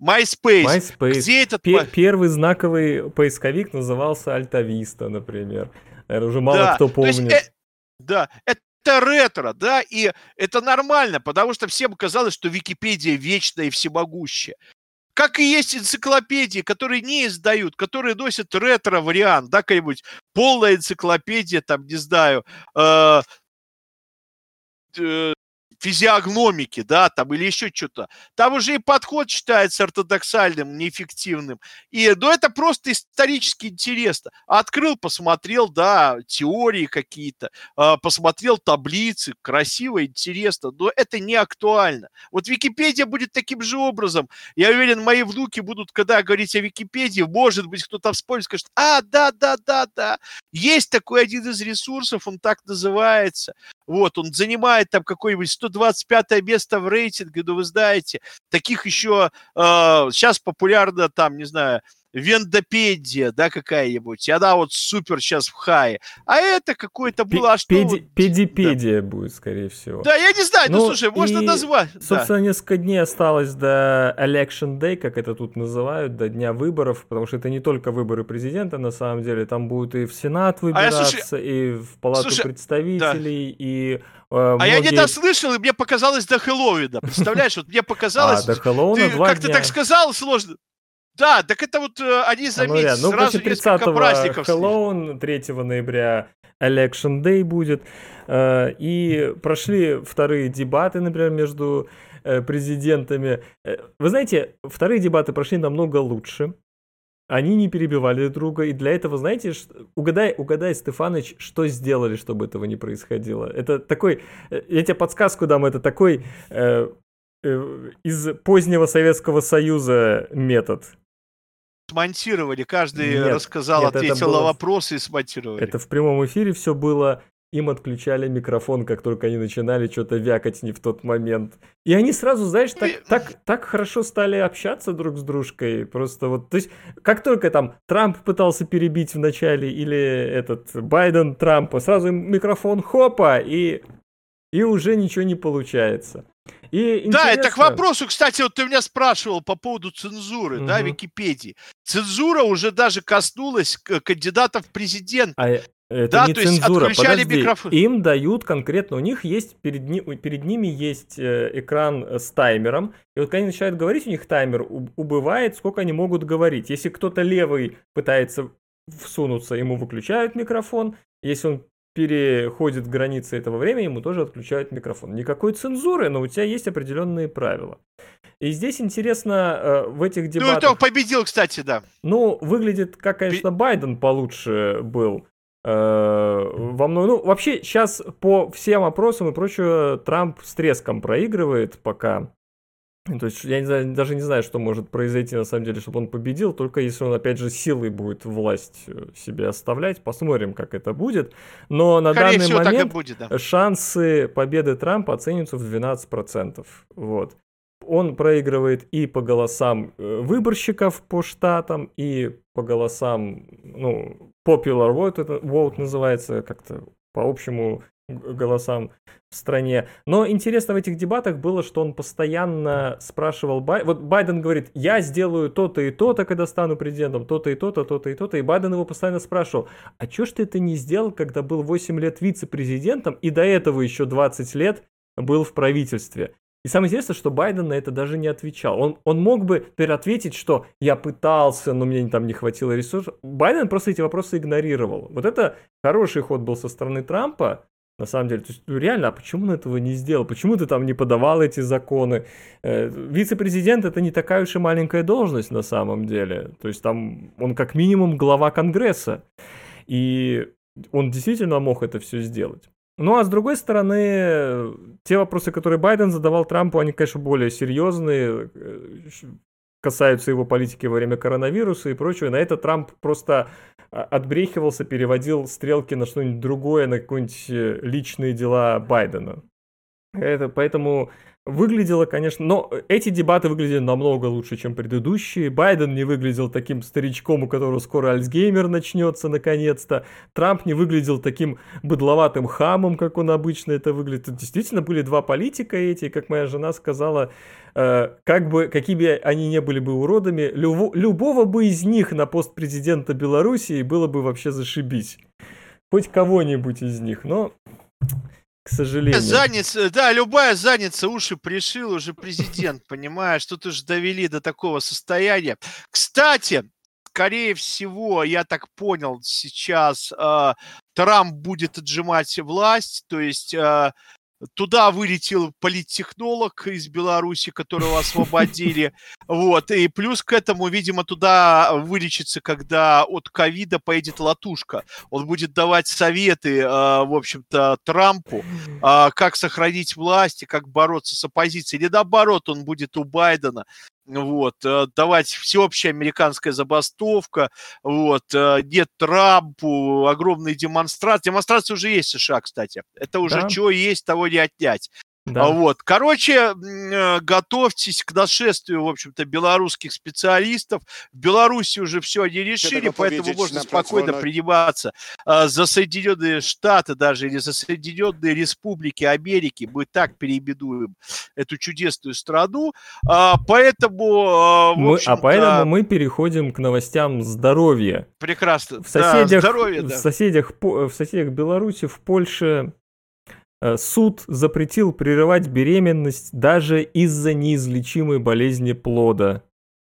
Speaker 1: MySpace.
Speaker 2: MySpace.
Speaker 1: Где этот...
Speaker 2: Пе-
Speaker 1: ма-
Speaker 2: Первый знаковый поисковик назывался Альтависта, например. Наверное, уже мало
Speaker 1: Да,
Speaker 2: кто
Speaker 1: то есть,
Speaker 2: помнит.
Speaker 1: э, да, это ретро, да, и это нормально, потому что всем казалось, что Википедия вечная и всемогущая. Как и есть энциклопедии, которые не издают, которые носят ретро-вариант, да, какая-нибудь полная энциклопедия, там, не знаю, э, э, физиогномики, да, там, или еще что-то. Там уже и подход считается ортодоксальным, неэффективным. И, ну, это просто исторически интересно. Открыл, посмотрел, да, теории какие-то, э, посмотрел таблицы, красиво, интересно, но это не актуально. Вот Википедия будет таким же образом. Я уверен, мои внуки будут, когда говорить о Википедии, может быть, кто-то вспомнит, скажет, а, да, да, да, да, есть такой один из ресурсов, он так называется. Вот, он занимает там какое-нибудь 125 место в рейтинге, ну, вы знаете, таких еще э, сейчас популярно там, не знаю, Вендопедия, да, какая-нибудь, и она вот супер сейчас в хае. А это какое-то было, а что...
Speaker 2: Педи-
Speaker 1: вот-
Speaker 2: Педипедия будет, скорее всего.
Speaker 1: Да, я не знаю, ну,
Speaker 2: Ну,
Speaker 1: слушай, можно
Speaker 2: и,
Speaker 1: назвать. да.
Speaker 2: Собственно, несколько дней осталось до Election Day, как это тут называют, до дня выборов, потому что это не только выборы президента, на самом деле, там будут и в Сенат
Speaker 1: А я,
Speaker 2: выбираться,
Speaker 1: слушай,
Speaker 2: и в Палату
Speaker 1: слушай,
Speaker 2: представителей, и э,
Speaker 1: А я не
Speaker 2: многие-
Speaker 1: дослышал, и мне показалось до Хэллоуина. Представляешь, вот мне показалось...
Speaker 2: А, до Хэллоуина
Speaker 1: ты как
Speaker 2: дня.
Speaker 1: ты так сказал, сложно. Да, так это вот э, они заметили
Speaker 2: реально. Ну,
Speaker 1: сразу
Speaker 2: короче,
Speaker 1: несколько
Speaker 2: 30
Speaker 1: праздников.
Speaker 2: Хэллоуин, 3 ноября Election Day будет. Э, И прошли вторые дебаты, например, между э, президентами. Вы знаете, вторые дебаты прошли намного лучше. Они не перебивали друг друга, и для этого, знаете, угадай, угадай, Стефаныч, что сделали, чтобы этого не происходило. Это такой, я тебе подсказку дам, это такой э, э, из позднего Советского Союза метод.
Speaker 1: Смонтировали, каждый
Speaker 2: Нет,
Speaker 1: рассказал,
Speaker 2: нет,
Speaker 1: ответил
Speaker 2: было
Speaker 1: на вопросы и смонтировали.
Speaker 2: Это в прямом эфире все было. Им отключали микрофон, как только они начинали что-то вякать не в тот момент. И они сразу, знаешь, так,
Speaker 1: И-
Speaker 2: так, так хорошо стали общаться друг с дружкой. Просто вот, то есть, как только там Трамп пытался перебить в начале, или этот Байден Трампа, сразу им микрофон хопа, и, и уже ничего не получается. И
Speaker 1: Да, это к вопросу, кстати, вот ты меня спрашивал по поводу цензуры, да,
Speaker 2: Мгм.
Speaker 1: Википедии. Цензура уже даже коснулась кандидатов в президент.
Speaker 2: А э, это
Speaker 1: Да,
Speaker 2: не
Speaker 1: то есть
Speaker 2: цензура,
Speaker 1: отключали
Speaker 2: подожди.
Speaker 1: микрофон.
Speaker 2: Им дают конкретно, у них есть, перед, ни- перед ними есть э, экран э, с таймером, и вот когда они начинают говорить, у них таймер убывает, сколько они могут говорить. Если кто-то левый пытается всунуться, ему выключают микрофон, если он переходит границы этого времени, ему тоже отключают микрофон. Никакой цензуры, но у тебя есть определенные правила. И здесь интересно э, в этих
Speaker 1: Ну,
Speaker 2: дебатах...
Speaker 1: то победил, кстати, да.
Speaker 2: Ну, выглядит, как, конечно, Байден получше был. э, Во мной, ну, вообще, сейчас по всем опросам и прочее, Трамп с треском проигрывает пока. То есть я не знаю, даже не знаю, что может произойти на самом деле, чтобы он победил, только если он опять же силой будет власть э, себе оставлять. Посмотрим, как это будет. Но на
Speaker 1: Скорее
Speaker 2: данный
Speaker 1: всего,
Speaker 2: момент
Speaker 1: будет, да.
Speaker 2: шансы победы Трампа оцениваются в 12%. Вот. Он проигрывает и по голосам э, выборщиков по штатам, и по голосам, ну, popular vote, это vote называется, как-то по общему голосам в стране. Но интересно в этих дебатах было, что он постоянно спрашивал Бай... Вот Байден говорит, я сделаю то-то и то-то, когда стану президентом, то-то и то-то, то-то и то-то. И Байден его постоянно спрашивал, а чё ж ты это не сделал, когда был 8 лет вице-президентом, и до этого еще 20 лет был в правительстве? И самое интересное, что Байден на это даже не отвечал. Он, он мог бы теперь ответить, что я пытался, но мне там не хватило ресурсов. Байден просто эти вопросы игнорировал. Вот это хороший ход был со стороны Трампа, на самом деле. То есть, ну, реально, а почему он этого не сделал? Почему ты там не подавал эти законы? Э, вице-президент это не такая уж и маленькая должность на самом деле. То есть там он как минимум глава Конгресса. И он действительно мог это все сделать. Ну а с другой стороны, те вопросы, которые Байден задавал Трампу, они, конечно, более серьезные, э, касаются его политики во время коронавируса и прочего. На это Трамп просто отбрехивался, переводил стрелки на что-нибудь другое, на какие-нибудь э, личные дела Байдена. Это, поэтому выглядело, конечно, но эти дебаты выглядели намного лучше, чем предыдущие. Байден не выглядел таким старичком, у которого скоро Альцгеймер начнется наконец-то. Трамп не выглядел таким быдловатым хамом, как он обычно это выглядит. Тут действительно были два политика эти, как моя жена сказала, э, как бы, какие бы они не были бы уродами, любо- любого бы из них на пост президента Белоруссии было бы вообще зашибись. Хоть кого-нибудь из них, но, к сожалению.
Speaker 1: Задница, да, любая задница уши пришил, уже президент, понимаешь, тут уже довели до такого состояния. Кстати, скорее всего, я так понял, сейчас э, Трамп будет отжимать власть, то есть э, туда вылетел политтехнолог из Беларуси, которого освободили, вот, и плюс к этому, видимо, туда вылечится, когда от ковида поедет латушка. Он будет давать советы, э, в общем-то, Трампу, а, как сохранить власть и как бороться с оппозицией. Или наоборот, он будет у Байдена вот, э, давать всеобщая американская забастовка, вот, э, нет Трампу, огромные демонстрации. Демонстрации уже есть в США, кстати. Это уже
Speaker 2: Да.
Speaker 1: чего есть, того не отнять.
Speaker 2: Да.
Speaker 1: А Вот, короче, э, готовьтесь к нашествию, в общем-то, белорусских специалистов. В Беларуси уже все они решили, поэтому можно спокойно приниматься а, за Соединенные Штаты даже или за Соединенные Республики Америки. Мы так переименуем эту чудесную страну. А, Поэтому, а, в
Speaker 2: Мы- а поэтому мы переходим к новостям здоровья.
Speaker 1: прекрасно.
Speaker 2: В
Speaker 1: Да,
Speaker 2: соседях,
Speaker 1: здоровья,
Speaker 2: в
Speaker 1: да.
Speaker 2: соседях, По- в соседях Беларуси, в Польше суд запретил прерывать беременность даже из-за неизлечимой болезни плода.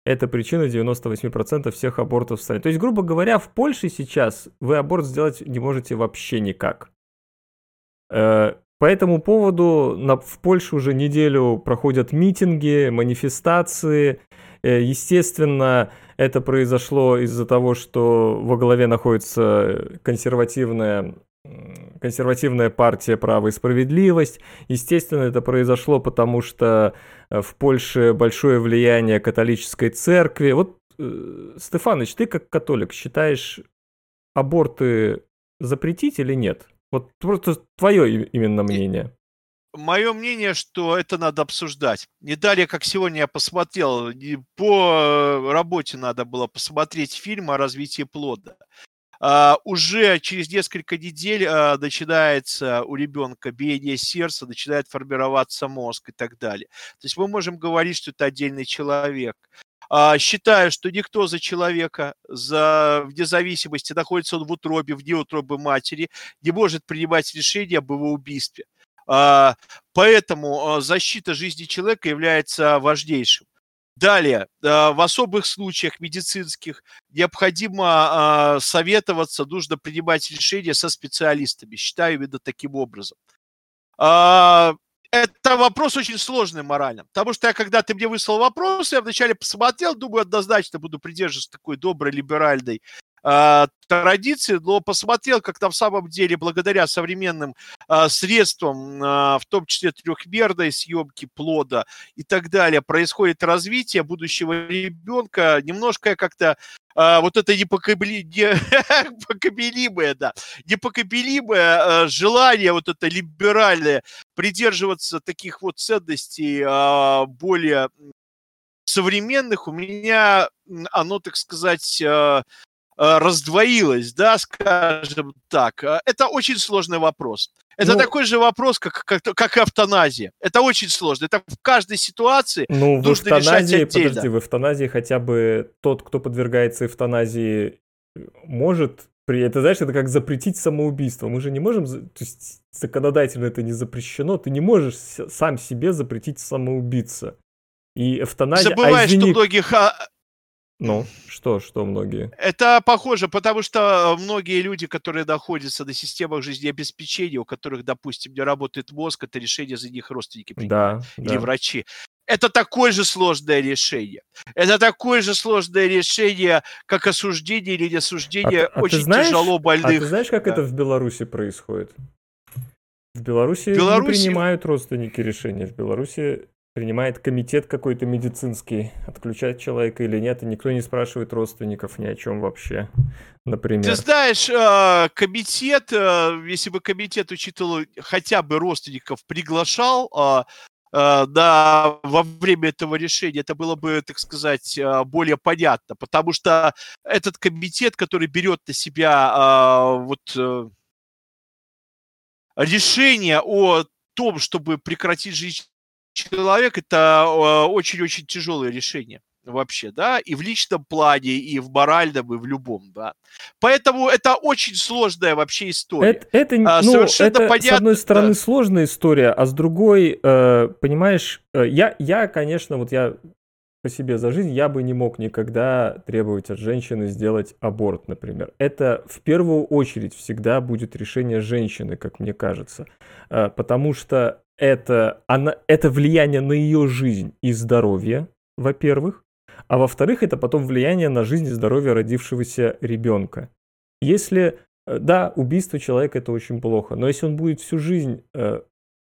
Speaker 2: Это причина 98% всех абортов в стране. То есть, грубо говоря, в Польше сейчас вы аборт сделать не можете вообще никак. Э, По этому поводу в Польше уже неделю проходят митинги, манифестации. Э, Естественно, это произошло из-за того, что во главе находится консервативная, консервативная партия «Право и справедливость». Естественно, это произошло потому, что э, в Польше большое влияние католической церкви. Вот, э, Стефаныч, ты как католик считаешь аборты запретить или нет? Вот просто твое именно мнение.
Speaker 1: Мое мнение, что это надо обсуждать. Не далее, как сегодня я посмотрел, по э, работе надо было посмотреть фильм о развитии плода. А, уже через несколько недель а, начинается у ребенка биение сердца, начинает формироваться мозг и так далее. То есть мы можем говорить, что это отдельный человек. А, считаю, что никто за человека, за, вне зависимости, находится он в утробе, вне утробы матери, не может принимать решение об его убийстве. А, Поэтому а, защита жизни человека является важнейшим. Далее, а, в особых случаях медицинских необходимо а, советоваться, нужно принимать решения со специалистами. Считаю именно таким образом. А, это вопрос очень сложный морально. Потому что я, когда ты мне выслал вопрос, я вначале посмотрел, думаю, однозначно буду придерживаться такой доброй либеральной э, традиции, но посмотрел, как на самом деле, благодаря современным э, средствам, э, в том числе трехмерной съемки плода и так далее, происходит развитие будущего ребенка. Немножко я как-то а, вот это непокобли... непокобелимое, да, непокобелимое а, желание вот это либеральное придерживаться таких вот ценностей а, более современных у меня оно, так сказать, а, раздвоилось, да, скажем так. А, это очень сложный вопрос. Это ну, такой же вопрос, как, как, как и автоназия. Это очень сложно. Это в каждой ситуации
Speaker 2: ну, нужно в решать отдельно. Подожди, в эвтаназии хотя бы тот, кто подвергается эвтаназии, может... При... Это, знаешь, это как запретить самоубийство. Мы же не можем... То есть законодательно это не запрещено. Ты не можешь сам себе запретить самоубийца. И эвтаназия...
Speaker 1: Забывай, а, извини... что многих а,
Speaker 2: ну, что, что многие?
Speaker 1: Это похоже, потому что многие люди, которые находятся на системах жизнеобеспечения, у которых, допустим, не работает мозг, это решение за них родственники принимают, да, или да. врачи. Это такое же сложное решение. Это такое же сложное решение, как осуждение или неосуждение а, а очень знаешь, тяжело больных. А
Speaker 2: ты знаешь, как да. это в Беларуси происходит? В Беларуси, Беларуси не принимают родственники решения. В Беларуси принимает комитет какой-то медицинский, отключать человека или нет, и никто не спрашивает родственников ни о чем вообще, например.
Speaker 1: Ты знаешь, э, комитет, э, если бы комитет учитывал хотя бы родственников, приглашал э, да, во время этого решения, это было бы, так сказать, более понятно, потому что этот комитет, который берет на себя вот решение о том, чтобы прекратить жизнь человек это очень-очень тяжелое решение вообще, да, и в личном плане, и в моральном, и в любом, да. Поэтому это очень сложная вообще история.
Speaker 2: Это, это, а, ну, Совершенно это понятно, с одной стороны, да. сложная история, а с другой, э, понимаешь, э, я, я, конечно, вот я по себе за жизнь, я бы не мог никогда требовать от женщины сделать аборт, например. Это в первую очередь всегда будет решение женщины, как мне кажется. Э, потому что это, она, это влияние на ее жизнь и здоровье, во-первых, а во-вторых, это потом влияние на жизнь и здоровье родившегося ребенка. Если, э, да, убийство человека это очень плохо, но если он будет всю жизнь э,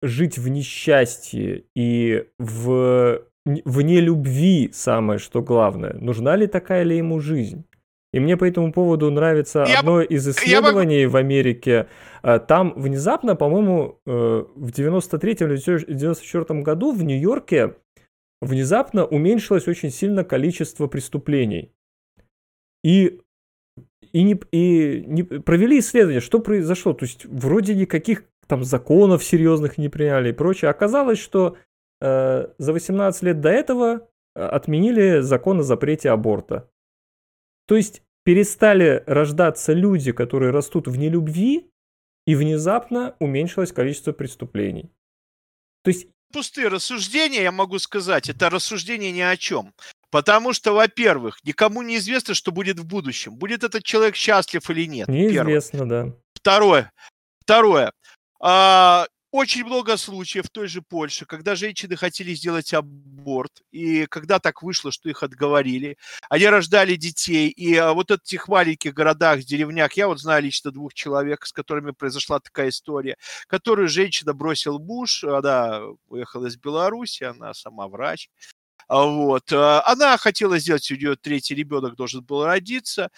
Speaker 2: жить в несчастье и в, в нелюбви, самое что главное, нужна ли такая ли ему жизнь? И мне по этому поводу нравится я, одно из исследований я... в Америке. А, там внезапно, по-моему, э, в 93-м или 94 году в Нью-Йорке внезапно уменьшилось очень сильно количество преступлений. И, и, не, и не, провели исследование, что произошло. То есть вроде никаких там законов серьезных не приняли и прочее. Оказалось, что э, за 18 лет до этого э, отменили закон о запрете аборта. То есть перестали рождаться люди, которые растут в нелюбви, и внезапно уменьшилось количество преступлений.
Speaker 1: То есть пустые рассуждения, я могу сказать, это рассуждение ни о чем. Потому что, во-первых, никому не известно, что будет в будущем. Будет этот человек счастлив или нет.
Speaker 2: Неизвестно, первое. да.
Speaker 1: Второе. Второе. А, очень много случаев в той же Польше, когда женщины хотели сделать аборт, и когда так вышло, что их отговорили, они рождали детей, и а, вот в этих маленьких городах, деревнях, я вот знаю лично двух человек, с которыми произошла такая история, которую женщина бросил муж, она уехала из Беларуси, она сама врач, а, вот. А, она хотела сделать, у нее третий ребенок должен был родиться.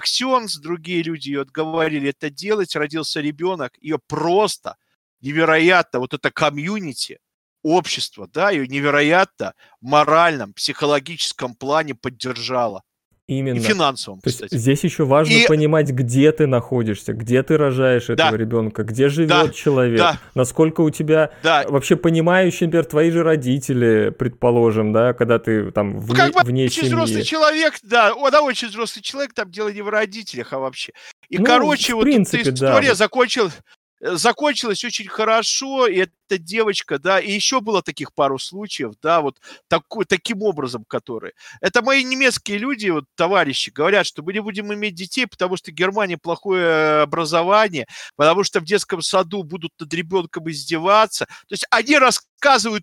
Speaker 1: Ксенс, другие люди ее отговорили это делать. Родился ребенок. Ее просто невероятно, вот это комьюнити, общество, да, ее невероятно в моральном, психологическом плане поддержало.
Speaker 2: Именно. И
Speaker 1: финансовом,
Speaker 2: То кстати. Есть здесь еще важно и... понимать, где ты находишься, где ты рожаешь этого да. ребенка, где живет да. человек, да. насколько у тебя да. вообще понимающие, например, твои же родители, предположим, да, когда ты там вне, как бы вне
Speaker 1: очень семьи. взрослый человек, да, да, очень взрослый человек, там дело не в родителях, а вообще. И, ну, короче, вот принципе, эта история да. закончилась закончилось очень хорошо, и эта девочка, да, и еще было таких пару случаев, да, вот такой, таким образом, которые. Это мои немецкие люди, вот товарищи, говорят, что мы не будем иметь детей, потому что Германия плохое образование, потому что в детском саду будут над ребенком издеваться. То есть они рассказывают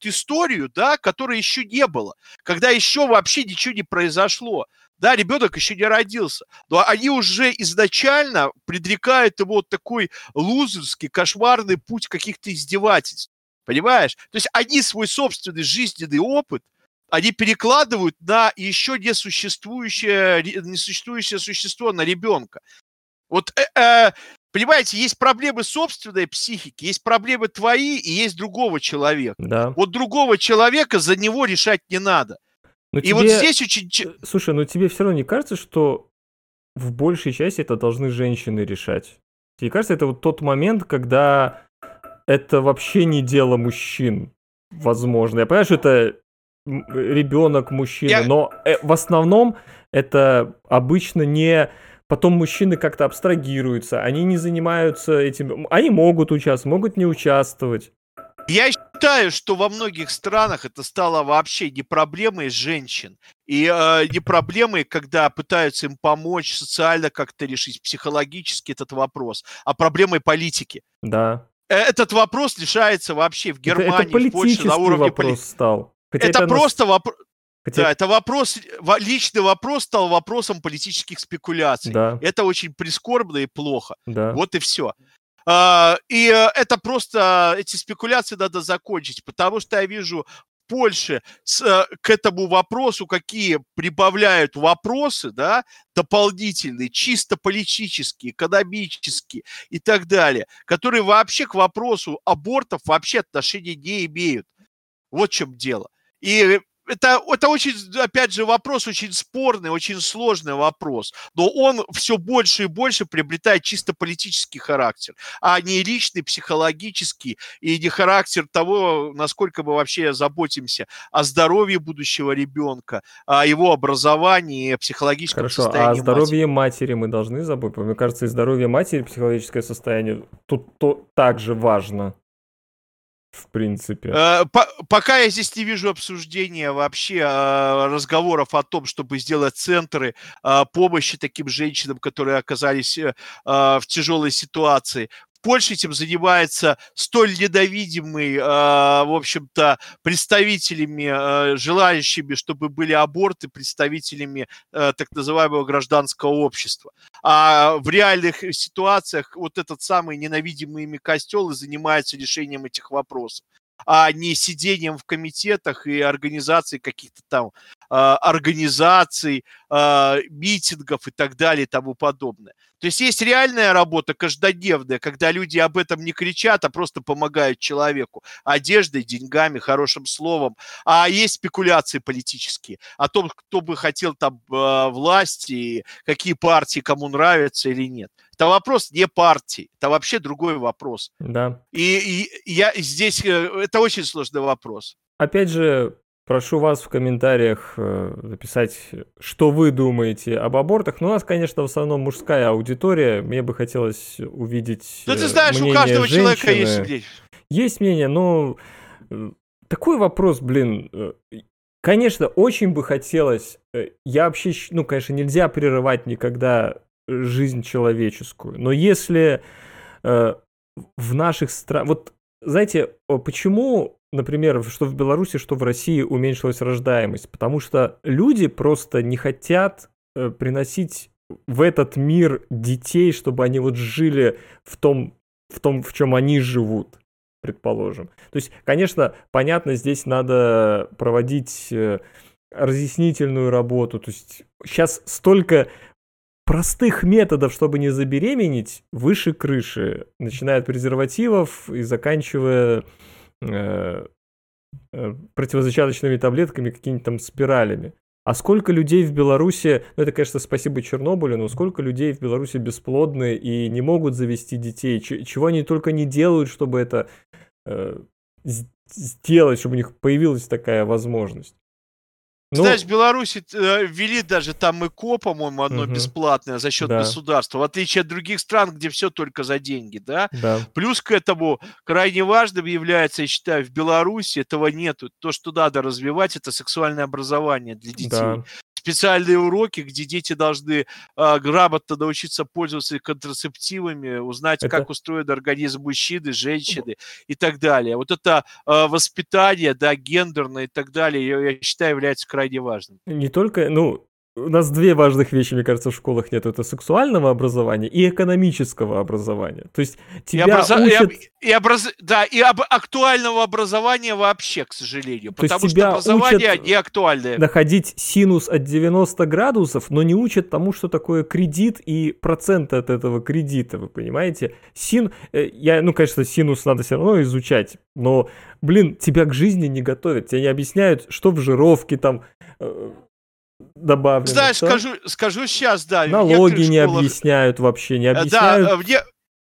Speaker 1: историю, да, которой еще не было, когда еще вообще ничего не произошло. Да, ребенок еще не родился, но они уже изначально предрекают ему вот такой лузерский, кошмарный путь каких-то издевательств. Понимаешь? То есть они свой собственный жизненный опыт, они перекладывают на еще несуществующее, несуществующее существо, на ребенка. Вот, э, э, понимаете, есть проблемы собственной психики, есть проблемы твои и есть другого человека.
Speaker 2: Да.
Speaker 1: Вот другого человека за него решать не надо.
Speaker 2: Но
Speaker 1: И вот
Speaker 2: тебе-
Speaker 1: здесь очень...
Speaker 2: Э, Слушай, ну тебе все равно не кажется, что в большей части это должны женщины решать? Тебе кажется, это вот тот момент, когда это вообще не дело мужчин, возможно. Я понимаю, что это ребенок мужчины,
Speaker 1: Я-
Speaker 2: но э, в основном это обычно не... Потом мужчины как-то абстрагируются, они не занимаются этим, они могут участвовать, могут не участвовать.
Speaker 1: Я считаю, что во многих странах это стало вообще не проблемой женщин. И э, не проблемой, когда пытаются им помочь социально как-то решить, психологически этот вопрос, а проблемой политики.
Speaker 2: Да.
Speaker 1: Э, Этот вопрос решается вообще в
Speaker 2: Это-
Speaker 1: Германии,
Speaker 2: это,
Speaker 1: в Польше на уровне
Speaker 2: вопрос
Speaker 1: поли-
Speaker 2: стал. Хотя
Speaker 1: Это,
Speaker 2: нас-
Speaker 1: просто вопрос.
Speaker 2: Хотя-
Speaker 1: Да, это вопрос, во- личный вопрос стал вопросом политических спекуляций.
Speaker 2: Да,
Speaker 1: Это очень прискорбно и плохо.
Speaker 2: да.
Speaker 1: Вот и все. И э, это просто, эти спекуляции надо закончить, потому что я вижу в Польше с, э, к этому вопросу, какие прибавляют вопросы, да, дополнительные, чисто политические, экономические и так далее, которые вообще к вопросу абортов вообще отношения не имеют. Вот в чем дело. И это, это очень, опять же, вопрос очень спорный, очень сложный вопрос. Но он все больше и больше приобретает чисто политический характер, а не личный, психологический, и не характер того, насколько мы вообще заботимся о здоровье будущего ребенка, о его образовании, о психологическом
Speaker 2: Хорошо, а
Speaker 1: состоянии
Speaker 2: о
Speaker 1: матери.
Speaker 2: здоровье матери мы должны забыть? Мне кажется, и здоровье матери, психологическое состояние тут то, также важно. В принципе.
Speaker 1: Э, по- Пока я здесь не вижу обсуждения вообще э, разговоров о том, чтобы сделать центры э, помощи таким женщинам, которые оказались э, э, в тяжелой ситуации. Польше этим занимается столь недовидимый, э, в общем-то, представителями, э, желающими, чтобы были аборты, представителями э, так называемого гражданского общества. А в реальных ситуациях вот этот самый ненавидимый ими костел и занимается решением этих вопросов а не сидением в комитетах и организацией каких-то там а, организаций, а, митингов и так далее и тому подобное. То есть есть реальная работа каждодневная, когда люди об этом не кричат, а просто помогают человеку одеждой, деньгами, хорошим словом. А есть спекуляции политические о том, кто бы хотел там э, власти, какие партии кому нравятся или нет. Это вопрос не партии, это вообще другой вопрос.
Speaker 2: Да.
Speaker 1: И, и я здесь, э, это очень сложный вопрос.
Speaker 2: Опять же, прошу вас в комментариях э, написать, что вы думаете об абортах. Ну, у нас, конечно, в основном мужская аудитория. Мне бы хотелось увидеть
Speaker 1: Ну, ты
Speaker 2: э,
Speaker 1: знаешь, у
Speaker 2: мнение
Speaker 1: каждого человека есть
Speaker 2: женщины.
Speaker 1: мнение.
Speaker 2: Есть мнение, но такой вопрос, блин, конечно, очень бы хотелось, я вообще, ну, конечно, нельзя прерывать никогда жизнь человеческую, но если э, в наших странах, вот знаете, почему, например, что в Беларуси, что в России уменьшилась рождаемость? Потому что люди просто не хотят э, приносить в этот мир детей, чтобы они вот жили в том, в том, в чем они живут предположим. То есть, конечно, понятно, здесь надо проводить э, разъяснительную работу. То есть сейчас столько простых методов, чтобы не забеременеть, выше крыши, начиная от презервативов и заканчивая э, э, противозачаточными таблетками, какими-то там спиралями. А сколько людей в Беларуси, ну это, конечно, спасибо Чернобылю, но сколько людей в Беларуси бесплодны и не могут завести детей, Ч- чего они только не делают, чтобы это э, сделать, чтобы у них появилась такая возможность. Ну,
Speaker 1: Знаешь, в Беларуси э, ввели даже там ИКО, по-моему, одно
Speaker 2: Мгм.
Speaker 1: бесплатное за счет
Speaker 2: Да.
Speaker 1: государства, в отличие от других стран, где все только за деньги, да.
Speaker 2: да.
Speaker 1: Плюс к этому крайне важным является, я считаю, в Беларуси этого нету. То, что надо развивать, это сексуальное образование для детей.
Speaker 2: Да.
Speaker 1: Специальные уроки, где дети должны а, грамотно научиться пользоваться контрацептивами, узнать,
Speaker 2: Это-
Speaker 1: как устроен организм мужчины, женщины и так далее. Вот это а, воспитание, да, гендерное и так далее, я, я считаю, является крайне важным.
Speaker 2: Не только, ну, у нас две важных вещи, мне кажется, в школах нет. Это сексуального образования и экономического образования. То есть
Speaker 1: И,
Speaker 2: тебя
Speaker 1: образа- и
Speaker 2: учат...
Speaker 1: об- и образ- да, и об актуального образования вообще, к сожалению.
Speaker 2: То
Speaker 1: Потому
Speaker 2: тебя
Speaker 1: что образование
Speaker 2: учат
Speaker 1: не актуальное.
Speaker 2: находить синус от 90 градусов, но не учат тому, что такое кредит и процент от этого кредита, вы понимаете? Син, э, я, ну, конечно, синус надо все равно изучать, но, блин, тебя к жизни не готовят, тебе не объясняют, что в жировке там э, добавлено.
Speaker 1: Знаешь,
Speaker 2: что?
Speaker 1: скажу, скажу сейчас, да.
Speaker 2: Налоги не
Speaker 1: школах-
Speaker 2: объясняют вообще, не
Speaker 1: Э,
Speaker 2: объясняют.
Speaker 1: Да, э, в не-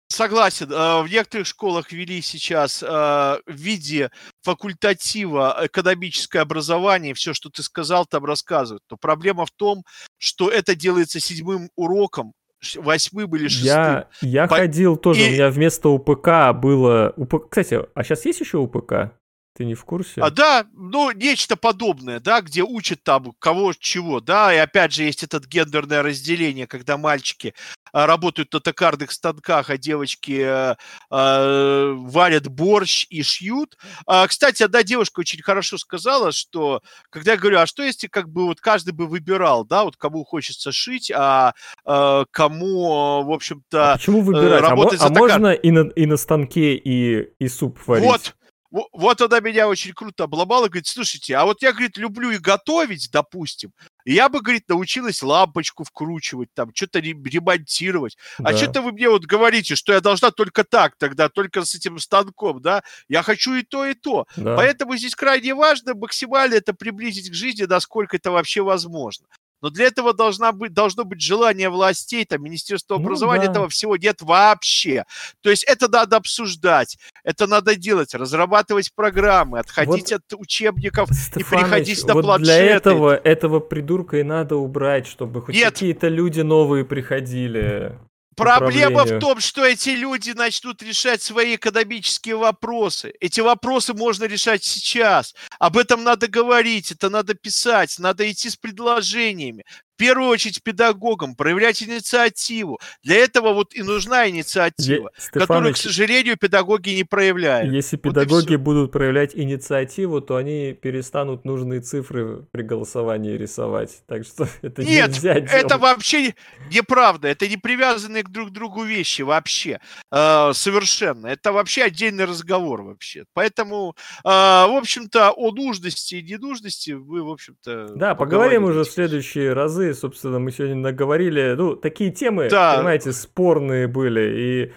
Speaker 1: согласен. э, В некоторых школах ввели сейчас в виде факультатива экономическое образование, все, что ты сказал, там рассказывают. Но проблема в том, что это делается седьмым уроком, восьмым или шестым.
Speaker 2: Я, я
Speaker 1: По-
Speaker 2: ходил тоже,
Speaker 1: и-
Speaker 2: у меня вместо УПК было... УП... Кстати, а сейчас есть еще УПК? Ты не в курсе?
Speaker 1: А, да, ну, нечто подобное, да, где учат там кого чего, да, и опять же есть это гендерное разделение, когда мальчики а, работают на токарных станках, а девочки э, э, варят борщ и шьют. А, кстати, одна девушка очень хорошо сказала, что, когда я говорю, а что если как бы вот каждый бы выбирал, да, вот кому хочется шить, а э, кому, э, в
Speaker 2: А
Speaker 1: общем-то,
Speaker 2: почему выбирать? А,
Speaker 1: работать
Speaker 2: а
Speaker 1: за токар-
Speaker 2: можно и на, и на станке, и, и суп варить?
Speaker 1: Вот, во- вот она меня очень круто обломала, говорит, слушайте, а вот я, говорит, люблю и готовить, допустим, я бы, говорит, научилась лампочку вкручивать, там, что-то ре- ремонтировать. А
Speaker 2: Да.
Speaker 1: что-то вы мне вот говорите, что я должна только так тогда, только с этим станком, да? Я хочу и то, и то.
Speaker 2: Да.
Speaker 1: Поэтому здесь крайне важно максимально это приблизить к жизни, насколько это вообще возможно. Но для этого должна быть, должно быть желание властей, там, Министерства
Speaker 2: Ну
Speaker 1: образования,
Speaker 2: да.
Speaker 1: этого всего нет вообще. То есть это надо обсуждать, это надо делать, разрабатывать программы, отходить от учебников.
Speaker 2: Стефаныч,
Speaker 1: переходить на
Speaker 2: вот для
Speaker 1: планшеты.
Speaker 2: этого, этого придурка и надо убрать, чтобы хоть
Speaker 1: Нет.
Speaker 2: какие-то люди новые приходили.
Speaker 1: Проблема в том, что эти люди начнут решать свои экономические вопросы. Эти вопросы можно решать сейчас. Об этом надо говорить, это надо писать, надо идти с предложениями. В первую очередь педагогам, проявлять инициативу. Для этого вот и нужна инициатива,
Speaker 2: Е-
Speaker 1: которую, к сожалению, педагоги не проявляют.
Speaker 2: если
Speaker 1: Вот
Speaker 2: педагоги будут проявлять инициативу, то они перестанут нужные цифры при голосовании рисовать. Так что это
Speaker 1: Нет,
Speaker 2: нельзя
Speaker 1: это
Speaker 2: делать.
Speaker 1: вообще не- неправда. Это не привязанные к друг другу вещи вообще. Э, совершенно. Это вообще отдельный разговор вообще. Поэтому, э, в общем-то, о нужности и ненужности вы, в общем-то...
Speaker 2: Да, поговорим уже в следующие разы. Собственно, мы сегодня наговорили. Ну, такие темы,
Speaker 1: Да.
Speaker 2: понимаете, спорные были. И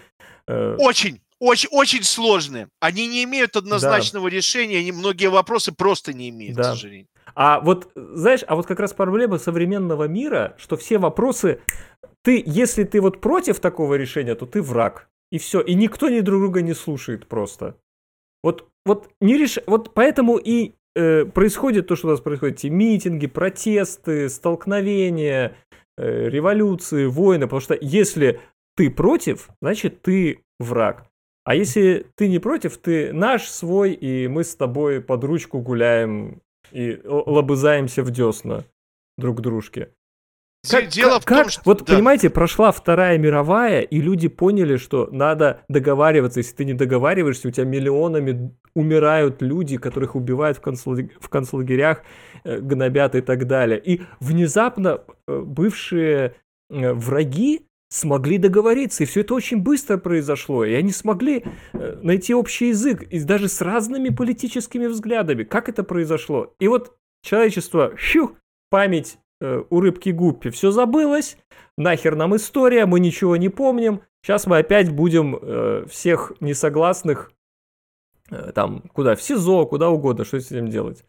Speaker 2: э,
Speaker 1: Очень, очень, очень сложные. Они не имеют однозначного решения. Они, многие вопросы просто не имеют, к
Speaker 2: Да.
Speaker 1: сожалению.
Speaker 2: А вот, знаешь, а вот как раз проблема современного мира, что все вопросы, ты, если ты вот против такого решения, то ты враг. И все. И никто ни друг друга не слушает просто. Вот, вот, не реш... вот поэтому и э, происходит то, что у нас происходит. Эти митинги, протесты, столкновения, э, революции, войны. Потому что если ты против, значит ты враг. А если ты не против, ты наш, свой, и мы с тобой под ручку гуляем и лобызаемся в десна друг дружке. Как-
Speaker 1: Дело
Speaker 2: как-
Speaker 1: в том,
Speaker 2: как-
Speaker 1: что...
Speaker 2: Вот
Speaker 1: да.
Speaker 2: понимаете, прошла Вторая мировая, и люди поняли, что надо договариваться. Если ты не договариваешься, у тебя миллионами умирают люди, которых убивают в, концлаг- в концлагерях, э, гнобят и так далее. И внезапно э, бывшие э, враги смогли договориться, и все это очень быстро произошло, и они смогли найти общий язык, и даже с разными политическими взглядами. Как это произошло? И вот человечество, щу, память э, у рыбки Гуппи, все забылось, нахер нам история, мы ничего не помним, сейчас мы опять будем э, всех несогласных э, там, куда, в СИЗО, куда угодно, что с этим делать.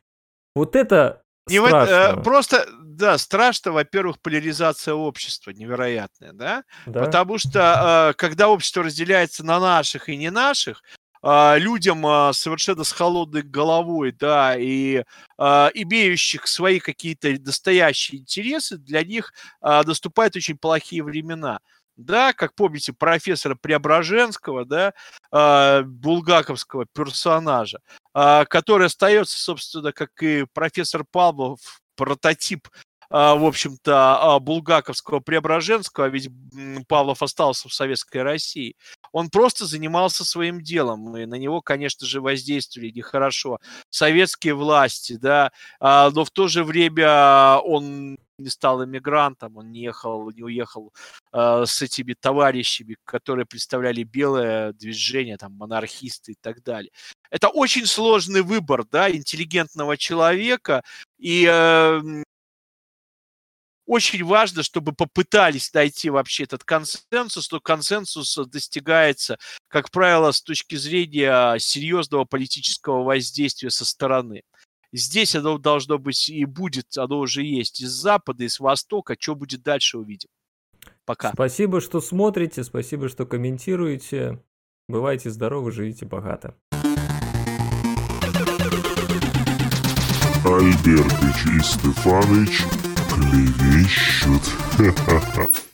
Speaker 2: Вот это
Speaker 1: Не в это- э,
Speaker 2: страшно.
Speaker 1: просто, да, страшно, во-первых, поляризация общества невероятная, да?
Speaker 2: да?
Speaker 1: Потому что, э, когда общество разделяется на наших и не наших, людям а, совершенно с холодной головой, да, и а, имеющих свои какие-то настоящие интересы, для них а, наступают очень плохие времена. Да, как помните, профессора Преображенского, да, а, булгаковского персонажа, а, который остается, собственно, как и профессор Павлов, прототип а, в общем-то, а, булгаковского Преображенского, а ведь Павлов остался в Советской России, он просто занимался своим делом, и на него, конечно же, воздействовали нехорошо советские власти, да, но в то же время он не стал иммигрантом, он не ехал, не уехал с этими товарищами, которые представляли белое движение, там, монархисты и так далее. Это очень сложный выбор, да, интеллигентного человека, и э, очень важно, чтобы попытались найти вообще этот консенсус, но консенсус достигается, как правило, с точки зрения серьезного политического воздействия со стороны. Здесь оно должно быть и будет, оно уже есть из Запада, и с Востока. Что будет дальше, увидим. Пока.
Speaker 2: Спасибо, что смотрите, спасибо, что комментируете. Бывайте здоровы, живите богато.
Speaker 3: Альбертыч и Стефаныч клевещут.